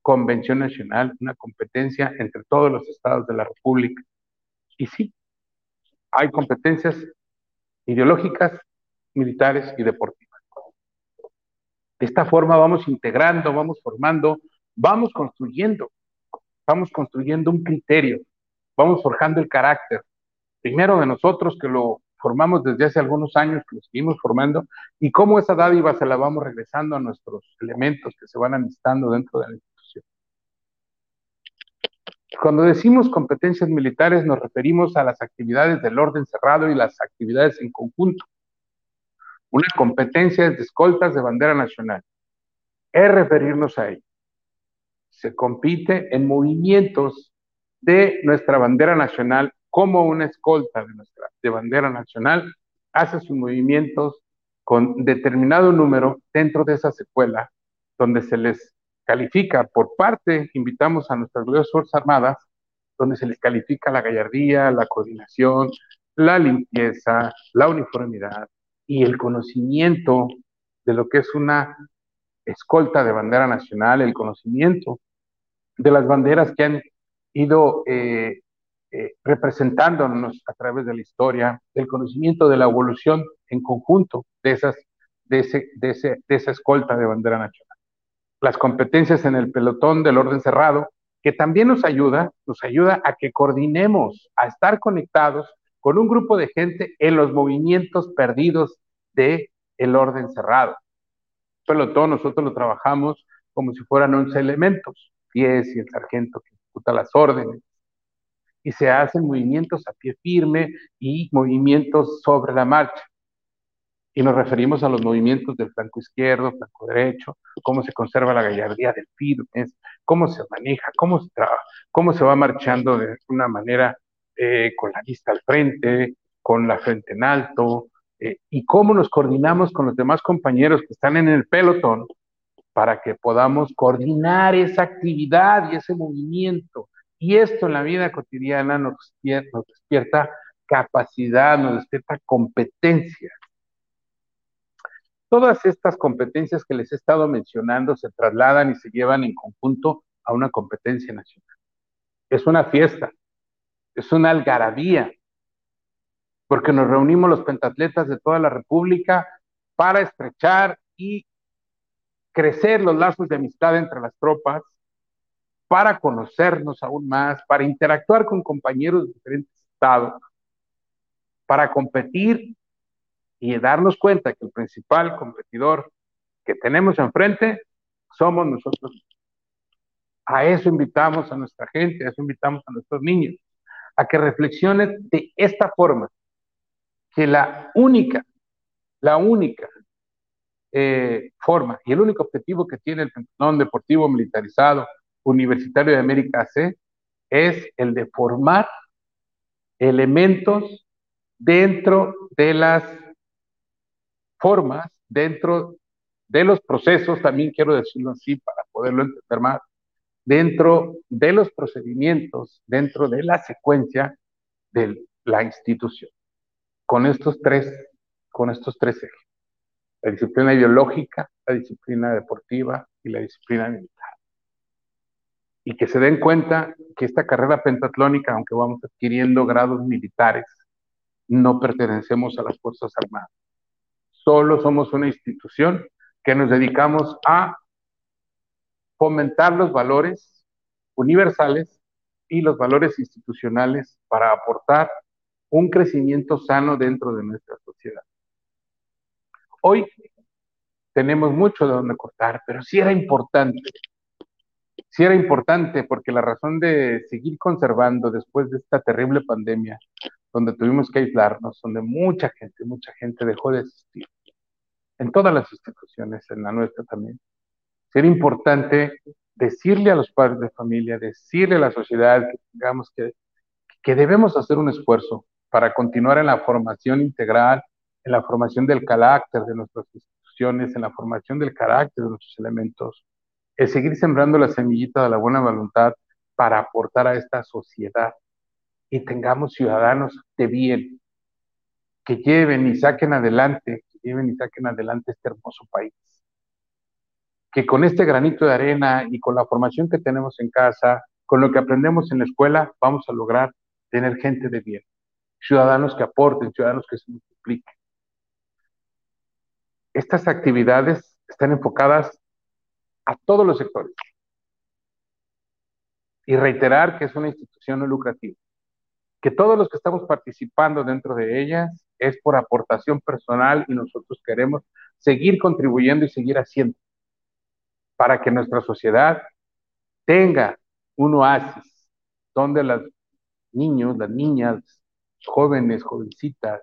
convención nacional, una competencia entre todos los estados de la República. Y sí, hay competencias ideológicas, militares y deportivas. De esta forma vamos integrando, vamos formando, vamos construyendo, vamos construyendo un criterio, vamos forjando el carácter, primero de nosotros que lo formamos desde hace algunos años, que lo seguimos formando, y cómo esa dádiva se la vamos regresando a nuestros elementos que se van amistando dentro de la institución. Cuando decimos competencias militares nos referimos a las actividades del orden cerrado y las actividades en conjunto. Una competencia es de escoltas de bandera nacional. Es referirnos a ello. Se compite en movimientos de nuestra bandera nacional como una escolta de bandera nacional hace sus movimientos con determinado número dentro de esa secuela, donde se les califica por parte, invitamos a nuestras gloriosas Fuerzas Armadas, donde se les califica la gallardía, la coordinación, la limpieza, la uniformidad y el conocimiento de lo que es una escolta de bandera nacional, el conocimiento de las banderas que han ido eh, eh, representándonos a través de la historia, del conocimiento de la evolución en conjunto de, esas, de, ese, de, ese, de esa escolta de bandera nacional. Las competencias en el pelotón del orden cerrado, que también nos ayuda, nos ayuda a que coordinemos, a estar conectados con un grupo de gente en los movimientos perdidos de el orden cerrado. Pelotón nosotros lo trabajamos como si fueran 11 elementos, pies y el sargento que ejecuta las órdenes, y se hacen movimientos a pie firme y movimientos sobre la marcha. Y nos referimos a los movimientos del flanco izquierdo, flanco derecho, cómo se conserva la gallardía del firmes, cómo se maneja, cómo se, cómo se va marchando de una manera eh, con la vista al frente, con la frente en alto, eh, y cómo nos coordinamos con los demás compañeros que están en el pelotón para que podamos coordinar esa actividad y ese movimiento y esto en la vida cotidiana nos despierta, capacidad, nos despierta competencia. Todas estas competencias que les he estado mencionando se trasladan y se llevan en conjunto a una competencia nacional. Es una fiesta, es una algarabía, porque nos reunimos los pentatletas de toda la República para estrechar y crecer los lazos de amistad entre las tropas, para conocernos aún más, para interactuar con compañeros de diferentes estados, para competir y darnos cuenta que el principal competidor que tenemos enfrente somos nosotros. A eso invitamos a nuestra gente, a eso invitamos a nuestros niños, a que reflexionen de esta forma, que la única, la única eh, forma y el único objetivo que tiene el pentalón deportivo militarizado Universitario de América C es el de formar elementos dentro de las formas, dentro de los procesos, también quiero decirlo así para poderlo entender más, dentro de los procedimientos, dentro de la secuencia de la institución. Con estos tres, con estos tres ejes. La disciplina ideológica, la disciplina deportiva y la disciplina militar y que se den cuenta que esta carrera pentatlónica, aunque vamos adquiriendo grados militares, no pertenecemos a las Fuerzas Armadas. Solo somos una institución que nos dedicamos a fomentar los valores universales y los valores institucionales para aportar un crecimiento sano dentro de nuestra sociedad. Hoy tenemos mucho de donde cortar, pero sí era importante sí era importante porque la razón de seguir conservando después de esta terrible pandemia, donde tuvimos que aislarnos, donde mucha gente, mucha gente dejó de asistir, en todas las instituciones, en la nuestra también, sí era importante decirle a los padres de familia, decirle a la sociedad que digamos que, que debemos hacer un esfuerzo para continuar en la formación integral, en la formación del carácter de nuestras instituciones, en la formación del carácter de nuestros elementos, el seguir sembrando la semillita de la buena voluntad para aportar a esta sociedad y tengamos ciudadanos de bien, que lleven y saquen adelante, que lleven y saquen adelante este hermoso país. Que con este granito de arena y con la formación que tenemos en casa, con lo que aprendemos en la escuela, vamos a lograr tener gente de bien, ciudadanos que aporten, ciudadanos que se multipliquen. Estas actividades están enfocadas a todos los sectores. Y reiterar que es una institución no lucrativa, que todos los que estamos participando dentro de ellas es por aportación personal y nosotros queremos seguir contribuyendo y seguir haciendo para que nuestra sociedad tenga un oasis donde los niños, las niñas, jóvenes, jovencitas,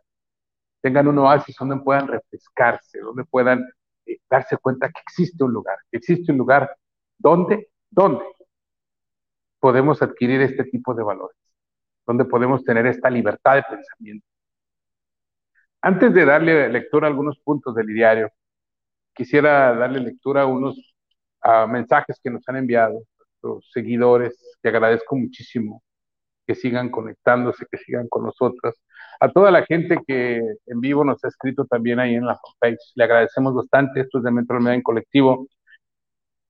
tengan un oasis donde puedan refrescarse, donde puedan eh, darse cuenta que existe un lugar, existe un lugar donde, donde podemos adquirir este tipo de valores, donde podemos tener esta libertad de pensamiento. Antes de darle lectura a algunos puntos del diario, quisiera darle lectura a unos mensajes que nos han enviado nuestros seguidores, que agradezco muchísimo que sigan conectándose, que sigan con nosotros. A toda la gente que en vivo nos ha escrito también ahí en la fanpage, le agradecemos bastante. Esto es de Metro Media en Colectivo.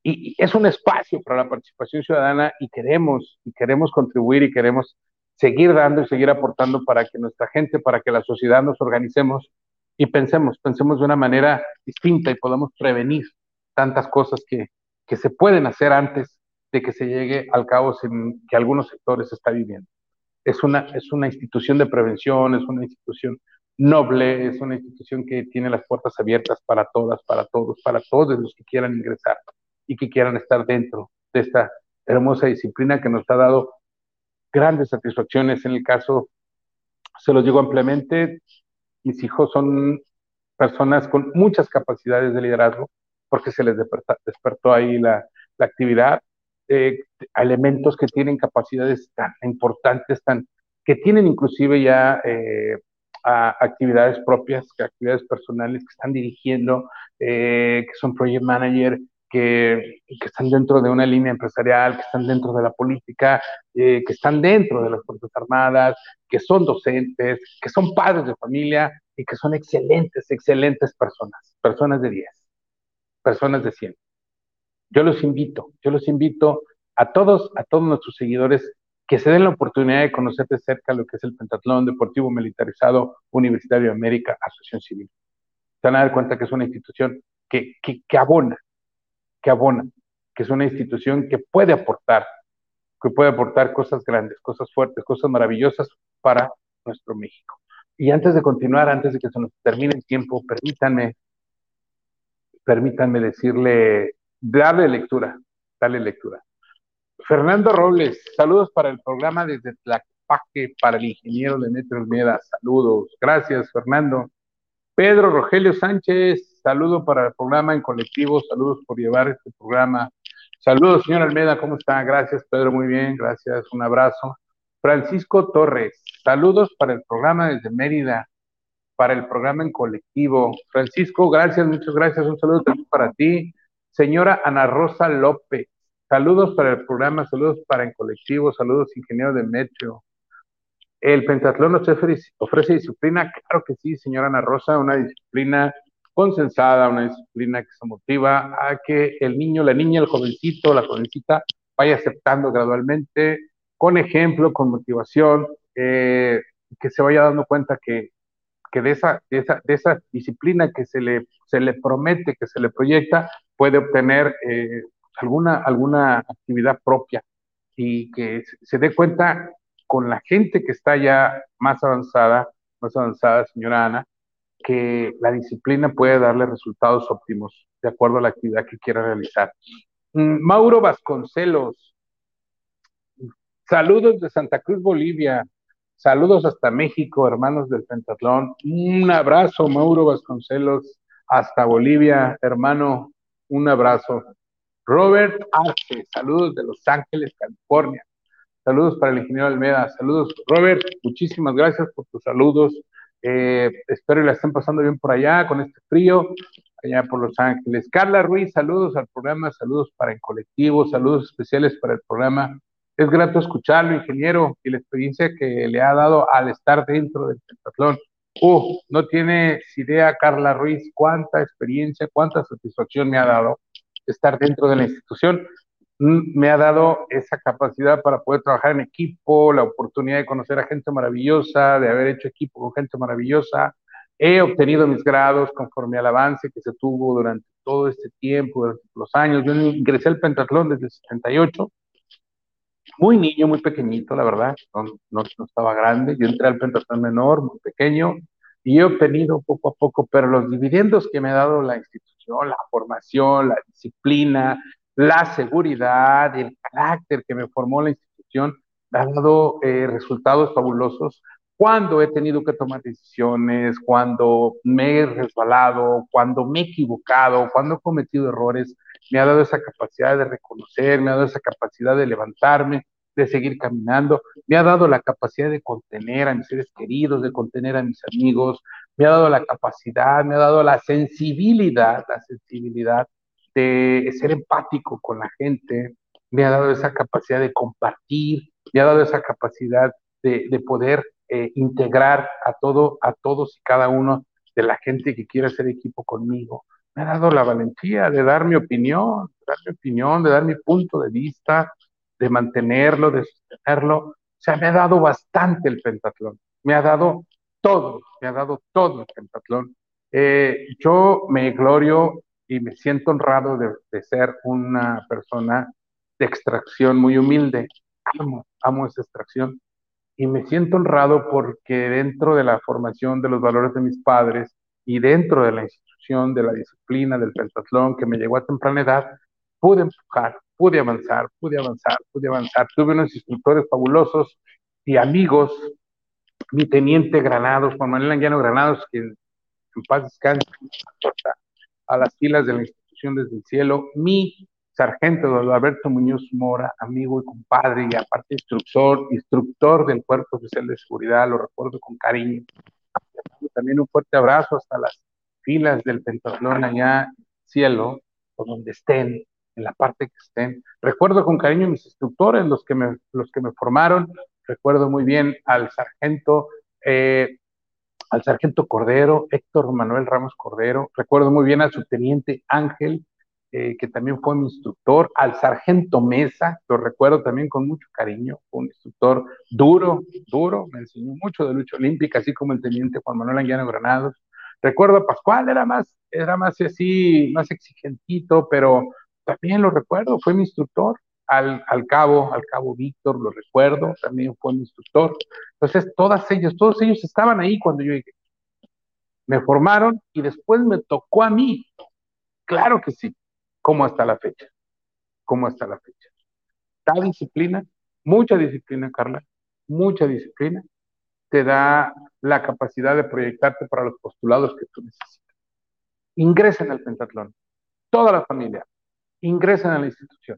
Y, es un espacio para la participación ciudadana y queremos, y queremos contribuir y queremos seguir dando y seguir aportando para que nuestra gente, para que la sociedad nos organicemos y pensemos, pensemos de una manera distinta y podamos prevenir tantas cosas que, que se pueden hacer antes de que se llegue al caos que algunos sectores está viviendo. Es una, es una institución de prevención, es una institución noble, es una institución que tiene las puertas abiertas para todas, para todos, para todos los que quieran ingresar y que quieran estar dentro de esta hermosa disciplina que nos ha dado grandes satisfacciones. En el caso, se los digo ampliamente, mis hijos son personas con muchas capacidades de liderazgo, porque se les despertó ahí la, la actividad, eh, elementos que tienen capacidades tan importantes, tan, que tienen inclusive ya eh, actividades propias, actividades personales que están dirigiendo, eh, que son project manager, que, están dentro de una línea empresarial, que están dentro de la política, que están dentro de las Fuerzas Armadas, que son docentes, que son padres de familia y que son excelentes, excelentes personas, personas de 10, personas de 100 yo los invito, yo los invito a todos, a todos nuestros seguidores que se den la oportunidad de conocer de cerca lo que es el Pentatlón Deportivo Militarizado Universitario de América Asociación Civil. Se van a dar cuenta que es una institución que, que, abona, que abona, que es una institución que puede aportar, que puede aportar cosas grandes, cosas fuertes, cosas maravillosas para nuestro México. Y antes de continuar, antes de que se nos termine el tiempo, permítanme, permítanme decirle Darle lectura, darle lectura. Fernando Robles, saludos para el programa desde Tlaquepaque para el ingeniero Demetrio Almeida. Saludos, gracias Fernando. Pedro Rogelio Sánchez, saludo para el programa en colectivo, saludos por llevar este programa. Saludos, señor Almeida, ¿cómo está? Gracias, Pedro, muy bien, gracias, un abrazo. Francisco Torres, saludos para el programa desde Mérida, para el programa en colectivo. Francisco, gracias, muchas gracias, un saludo también para ti. Señora Ana Rosa López, saludos para el programa, saludos para En Colectivo, saludos ingeniero Demetrio. ¿El pentatlón ofrece disciplina? Claro que sí, señora Ana Rosa, una disciplina consensada, una disciplina que se motiva a que el niño, la niña, el jovencito, la jovencita vaya aceptando gradualmente, con ejemplo, con motivación, eh, que se vaya dando cuenta que, de, de, de esa disciplina que se le, se le promete, que se le proyecta, puede obtener eh, alguna, alguna actividad propia y que se dé cuenta con la gente que está ya más avanzada, más avanzada, señora Ana, que la disciplina puede darle resultados óptimos de acuerdo a la actividad que quiera realizar. Mm, Mauro Vasconcelos, saludos de Santa Cruz, Bolivia, saludos hasta México, hermanos del Pentatlón. Un abrazo, Mauro Vasconcelos, hasta Bolivia, hermano, un abrazo. Robert Arce, saludos de Los Ángeles, California. Saludos para el ingeniero Almeda. Saludos, Robert. Muchísimas gracias por tus saludos. Eh, espero que la estén pasando bien por allá con este frío. allá por Los Ángeles. Carla Ruiz, saludos al programa, saludos para el colectivo, saludos especiales para el programa. Es grato escucharlo, ingeniero, y la experiencia que le ha dado al estar dentro del pentatlón. Uh, no tienes idea, Carla Ruiz, cuánta experiencia, cuánta satisfacción me ha dado estar dentro de la institución. Mm, me ha dado esa capacidad para poder trabajar en equipo, la oportunidad de conocer a gente maravillosa, de haber hecho equipo con gente maravillosa, He obtenido mis grados conforme al avance que se tuvo durante todo este tiempo, durante los años. Yo ingresé al pentatlón desde el 78, muy niño, muy pequeñito, la verdad, no, estaba grande. Yo entré al pentatlón menor, muy pequeño, y he obtenido poco a poco, pero los dividendos que me ha dado la institución, la formación, la disciplina, la seguridad, el carácter que me formó la institución, ha dado eh, resultados fabulosos. Cuando he tenido que tomar decisiones, cuando me he resbalado, cuando me he equivocado, cuando he cometido errores, me ha dado esa capacidad de reconocer, me ha dado esa capacidad de levantarme, de seguir caminando, me ha dado la capacidad de contener a mis seres queridos, de contener a mis amigos, me ha dado la capacidad, me ha dado la sensibilidad, la sensibilidad de ser empático con la gente, me ha dado esa capacidad de compartir, me ha dado esa capacidad de, de poder eh, integrar a, todo, a todos y cada uno de la gente que quiere hacer equipo conmigo. Me ha dado la valentía de dar mi opinión, de dar mi opinión, de dar mi punto de vista, de mantenerlo, de sostenerlo. O sea, me ha dado bastante el pentatlón. Me ha dado todo, me ha dado todo el pentatlón. Eh, yo me glorio y me siento honrado de, de, ser una persona de extracción muy humilde. Amo, amo esa extracción y me siento honrado porque dentro de la formación de los valores de mis padres y dentro de la institución de la disciplina del pentatlón que me llegó a temprana edad, pude empujar, pude avanzar, pude avanzar, pude avanzar. Tuve unos instructores fabulosos y amigos, mi teniente Granados, Juan Manuel Anguiano Granados, que en paz descanse, a las filas de la institución desde el cielo, mi sargento Alberto Muñoz Mora, amigo y compadre, y aparte instructor, instructor del Cuerpo Oficial de Seguridad, lo recuerdo con cariño. También un fuerte abrazo hasta las filas del pentatlón allá, cielo, o donde estén, en la parte que estén. Recuerdo con cariño a mis instructores, los que me, los que me formaron. Recuerdo muy bien al sargento, eh, al sargento Cordero, Héctor Manuel Ramos Cordero. Recuerdo muy bien al subteniente Ángel eh, que también fue mi instructor, al sargento Mesa, lo recuerdo también con mucho cariño, un instructor duro, duro, me enseñó mucho de lucha olímpica, así como el teniente Juan Manuel Anguiano Granados. Recuerdo a Pascual, era más, era más así, más exigentito, pero también lo recuerdo, fue mi instructor. Al, al cabo, al cabo Víctor, lo recuerdo, también fue mi instructor. Entonces, todas ellos, todos ellos estaban ahí cuando yo llegué. Me formaron y después me tocó a mí. Claro que sí, como hasta la fecha, como hasta la fecha. Da disciplina, mucha disciplina, Carla, mucha disciplina, te da la capacidad de proyectarte para los postulados que tú necesitas. Ingresen al pentatlón, toda la familia, ingresen a la institución.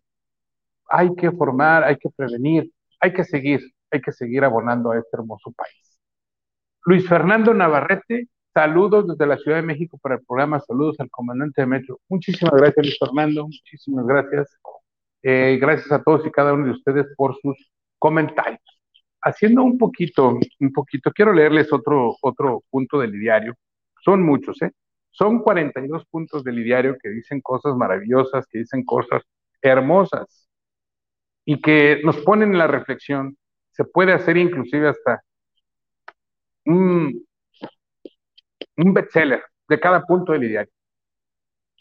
Hay que formar, hay que prevenir, hay que seguir, hay que seguir abonando a este hermoso país. Luis Fernando Navarrete Saludos desde la Ciudad de México para el programa, saludos al comandante de Metro. Muchísimas gracias, Luis Fernando, muchísimas gracias. Eh, gracias a todos y cada uno de ustedes por sus comentarios. Haciendo un poquito, un poquito, quiero leerles otro, otro punto del diario. Son muchos, ¿eh? Son 42 puntos del diario que dicen cosas maravillosas, que dicen cosas hermosas y que nos ponen en la reflexión. Se puede hacer inclusive hasta un, un bestseller de cada punto del diario.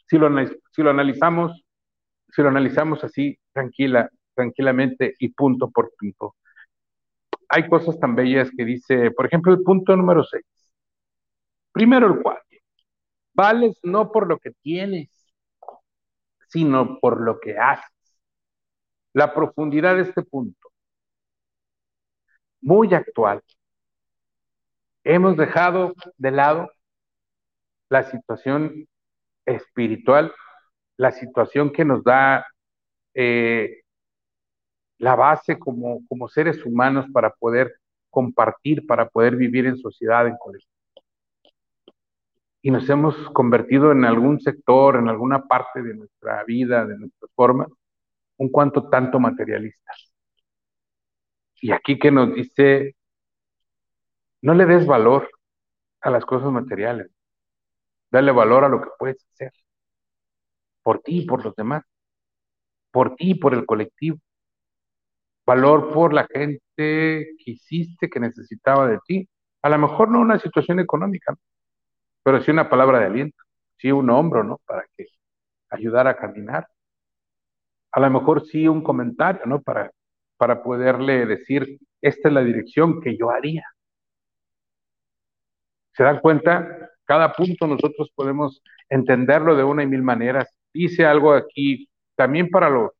Si lo, analizamos, si lo analizamos así, tranquila, tranquilamente y punto por punto. Hay cosas tan bellas que dice, por ejemplo, el punto número 6. Primero el cual. Vales no por lo que tienes, sino por lo que haces. La profundidad de este punto, muy actual. Hemos dejado de lado la situación espiritual, la situación que nos da eh, la base como, como seres humanos para poder compartir, para poder vivir en sociedad, en colectivo. Y nos hemos convertido en algún sector, en alguna parte de nuestra vida, de nuestras formas, un cuanto tanto materialistas. Y aquí que nos dice, no le des valor a las cosas materiales, dale valor a lo que puedes hacer, por ti y por los demás, por ti y por el colectivo, valor por la gente que hiciste, que necesitaba de ti, a lo mejor no una situación económica, pero sí una palabra de aliento, sí un hombro, ¿no? Para que ayudara a caminar. A lo mejor sí un comentario, ¿no? Para, para poderle decir, esta es la dirección que yo haría. ¿Se dan cuenta? Cada punto nosotros podemos entenderlo de una y mil maneras. Dice algo aquí también para lo,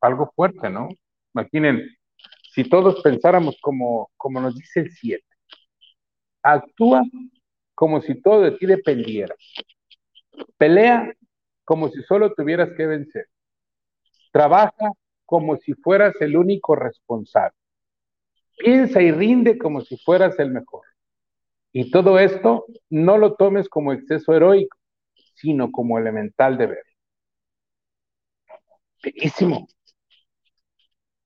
algo fuerte, ¿no? Imaginen, si todos pensáramos como, como nos dice el 7, actúa como si todo de ti dependiera. Pelea como si solo tuvieras que vencer. Trabaja como si fueras el único responsable. Piensa y rinde como si fueras el mejor. Y todo esto no lo tomes como exceso heroico, sino como elemental deber. Bellísimo.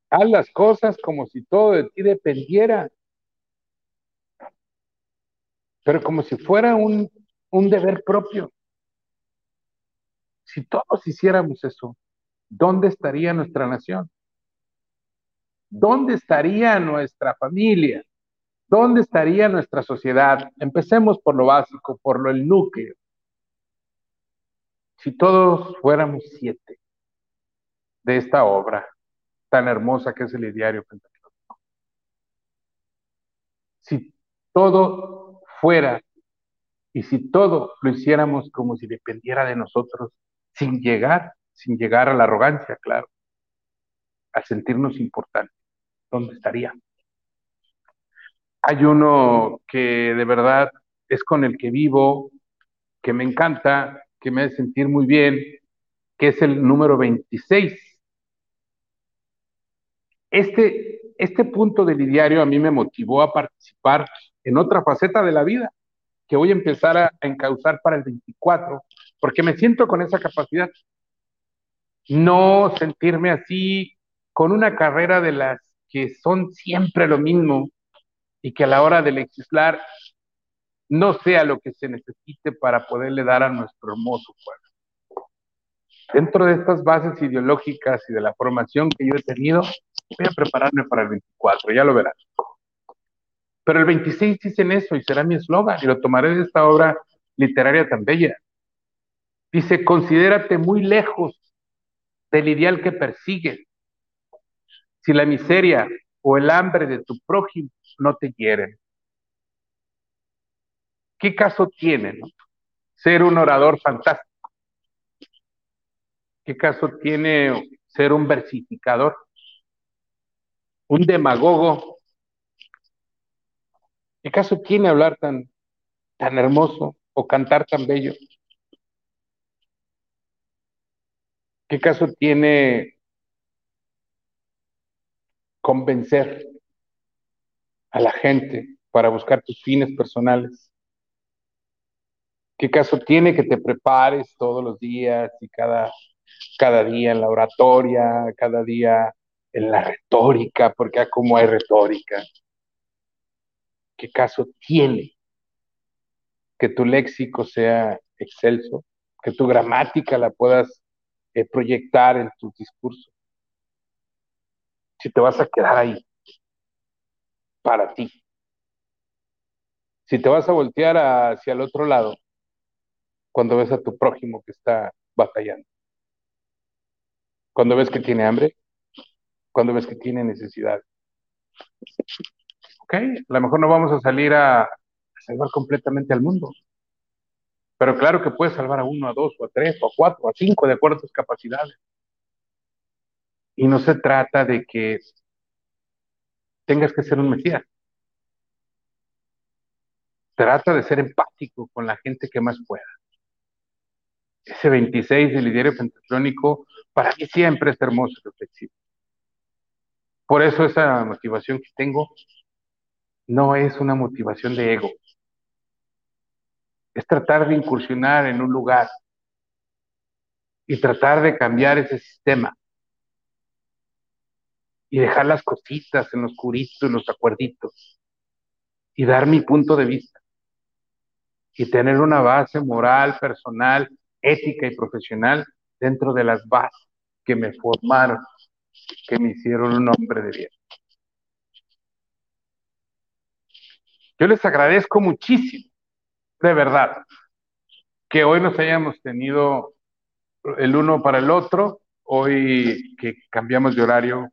Haz las cosas como si todo de ti dependiera, pero como si fuera un, un deber propio. Si todos hiciéramos eso, ¿dónde estaría nuestra nación? ¿Dónde estaría nuestra familia? ¿Dónde estaría nuestra sociedad? Empecemos por lo básico, por lo el núcleo. Si todos fuéramos siete de esta obra tan hermosa que es el ideario pentateuco. Si todo fuera y si todo lo hiciéramos como si dependiera de nosotros, sin llegar, sin llegar a la arrogancia, claro, a sentirnos importantes, ¿dónde estaría? Hay uno que de verdad es con el que vivo, que me encanta, que me hace sentir muy bien, que es el número 26. Este, este punto del ideario a mí me motivó a participar en otra faceta de la vida que voy a empezar a, a encauzar para el 24, porque me siento con esa capacidad. No sentirme así con una carrera de las que son siempre lo mismo, y que a la hora de legislar no sea lo que se necesite para poderle dar a nuestro hermoso pueblo. Dentro de estas bases ideológicas y de la formación que yo he tenido, voy a prepararme para el 24, ya lo verán. Pero el 26 dicen eso y será mi eslogan y lo tomaré de esta obra literaria tan bella. Dice, considérate muy lejos del ideal que persigues. Si la miseria o el hambre de tu prójimo no te quieren. ¿Qué caso tiene ser un orador fantástico? ¿Qué caso tiene ser un versificador? Un demagogo. ¿Qué caso tiene hablar tan, tan hermoso o cantar tan bello? ¿Qué caso tiene convencer a la gente para buscar tus fines personales? ¿Qué caso tiene que te prepares todos los días y cada, cada día en la oratoria, cada día en la retórica, porque como hay retórica? ¿Qué caso tiene que tu léxico sea excelso, que tu gramática la puedas eh, proyectar en tu discurso? Si te vas a quedar ahí para ti. Si te vas a voltear hacia el otro lado, cuando ves a tu prójimo que está batallando, cuando ves que tiene hambre, cuando ves que tiene necesidad. Ok, a lo mejor no vamos a salir a, salvar completamente al mundo, pero claro que puedes salvar a uno, a dos, o a tres, o a cuatro, o a cinco, de acuerdo a tus capacidades. Y no se trata de que tengas que ser un Mesías. Trata de ser empático con la gente que más pueda. Ese 26 del ideario pentatrónico para mí siempre es hermoso y reflexivo. Por eso esa motivación que tengo no es una motivación de ego. es tratar de incursionar en un lugar y tratar de cambiar ese sistema y dejar las cositas en los curitos, en los acuerditos y dar mi punto de vista y tener una base moral, personal, ética y profesional dentro de las bases que me formaron, que me hicieron un hombre de bien. Yo les agradezco muchísimo, de verdad, que hoy nos hayamos tenido el uno para el otro, hoy que cambiamos de horario,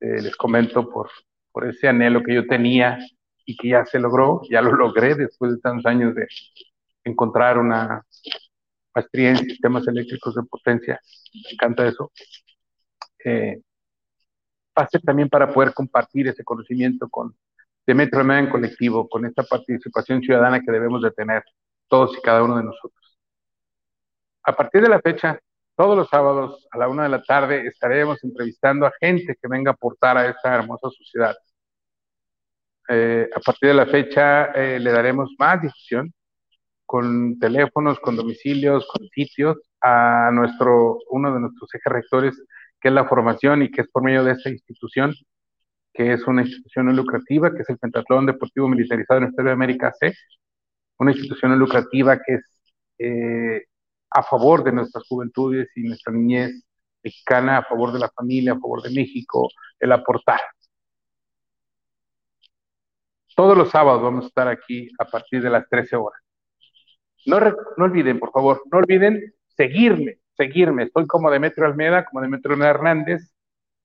eh, les comento por, por ese anhelo que yo tenía y que ya se logró, ya lo logré después de tantos años de encontrar una maestría en sistemas eléctricos de potencia, me encanta eso. Eh, pase también para poder compartir ese conocimiento con de Metro en colectivo, con esta participación ciudadana que debemos de tener todos y cada uno de nosotros. A partir de la fecha, todos los sábados a la una de la tarde estaremos entrevistando a gente que venga a aportar a esta hermosa sociedad. Eh, a partir de la fecha eh, le daremos más difusión con teléfonos, con domicilios, con sitios a nuestro, uno de nuestros ejes rectores, que es la formación y que es por medio de esta institución que es una institución no lucrativa, que es el Pentatlón Deportivo Militarizado en Estado de América C, una institución lucrativa que es eh, a favor de nuestras juventudes y nuestra niñez mexicana, a favor de la familia, a favor de México, el aportar. Todos los sábados vamos a estar aquí a partir de las 13 horas. No, no olviden, por favor, no olviden seguirme, seguirme. Estoy como Demetrio Almeda, como Demetrio Hernández,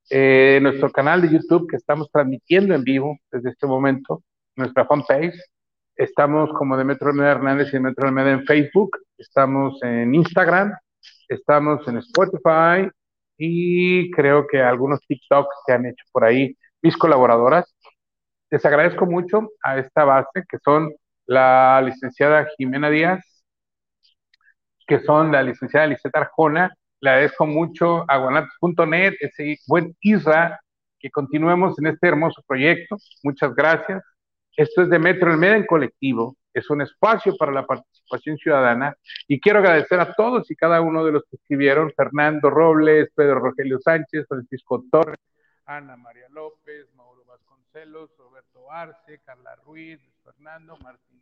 eh, nuestro canal de YouTube que estamos transmitiendo en vivo desde este momento, nuestra fanpage. Estamos como Demetrio Hernández y Demetrio Almeida en Facebook, estamos en Instagram, estamos en Spotify y creo que algunos TikToks que han hecho por ahí mis colaboradoras. Les agradezco mucho a esta base que son la licenciada Jimena Díaz, que son la licenciada Liseta Arjona le agradezco mucho a guanatos.net, ese buen Isra, que continuemos en este hermoso proyecto. Muchas gracias. Esto es de Metro el Medio en colectivo. Es un espacio para la participación ciudadana y quiero agradecer a todos y cada uno de los que escribieron, Fernando Robles, Pedro Rogelio Sánchez, Francisco Torres, Ana María López, Mauro Vasconcelos, Roberto Arce, Carla Ruiz, Fernando, Martín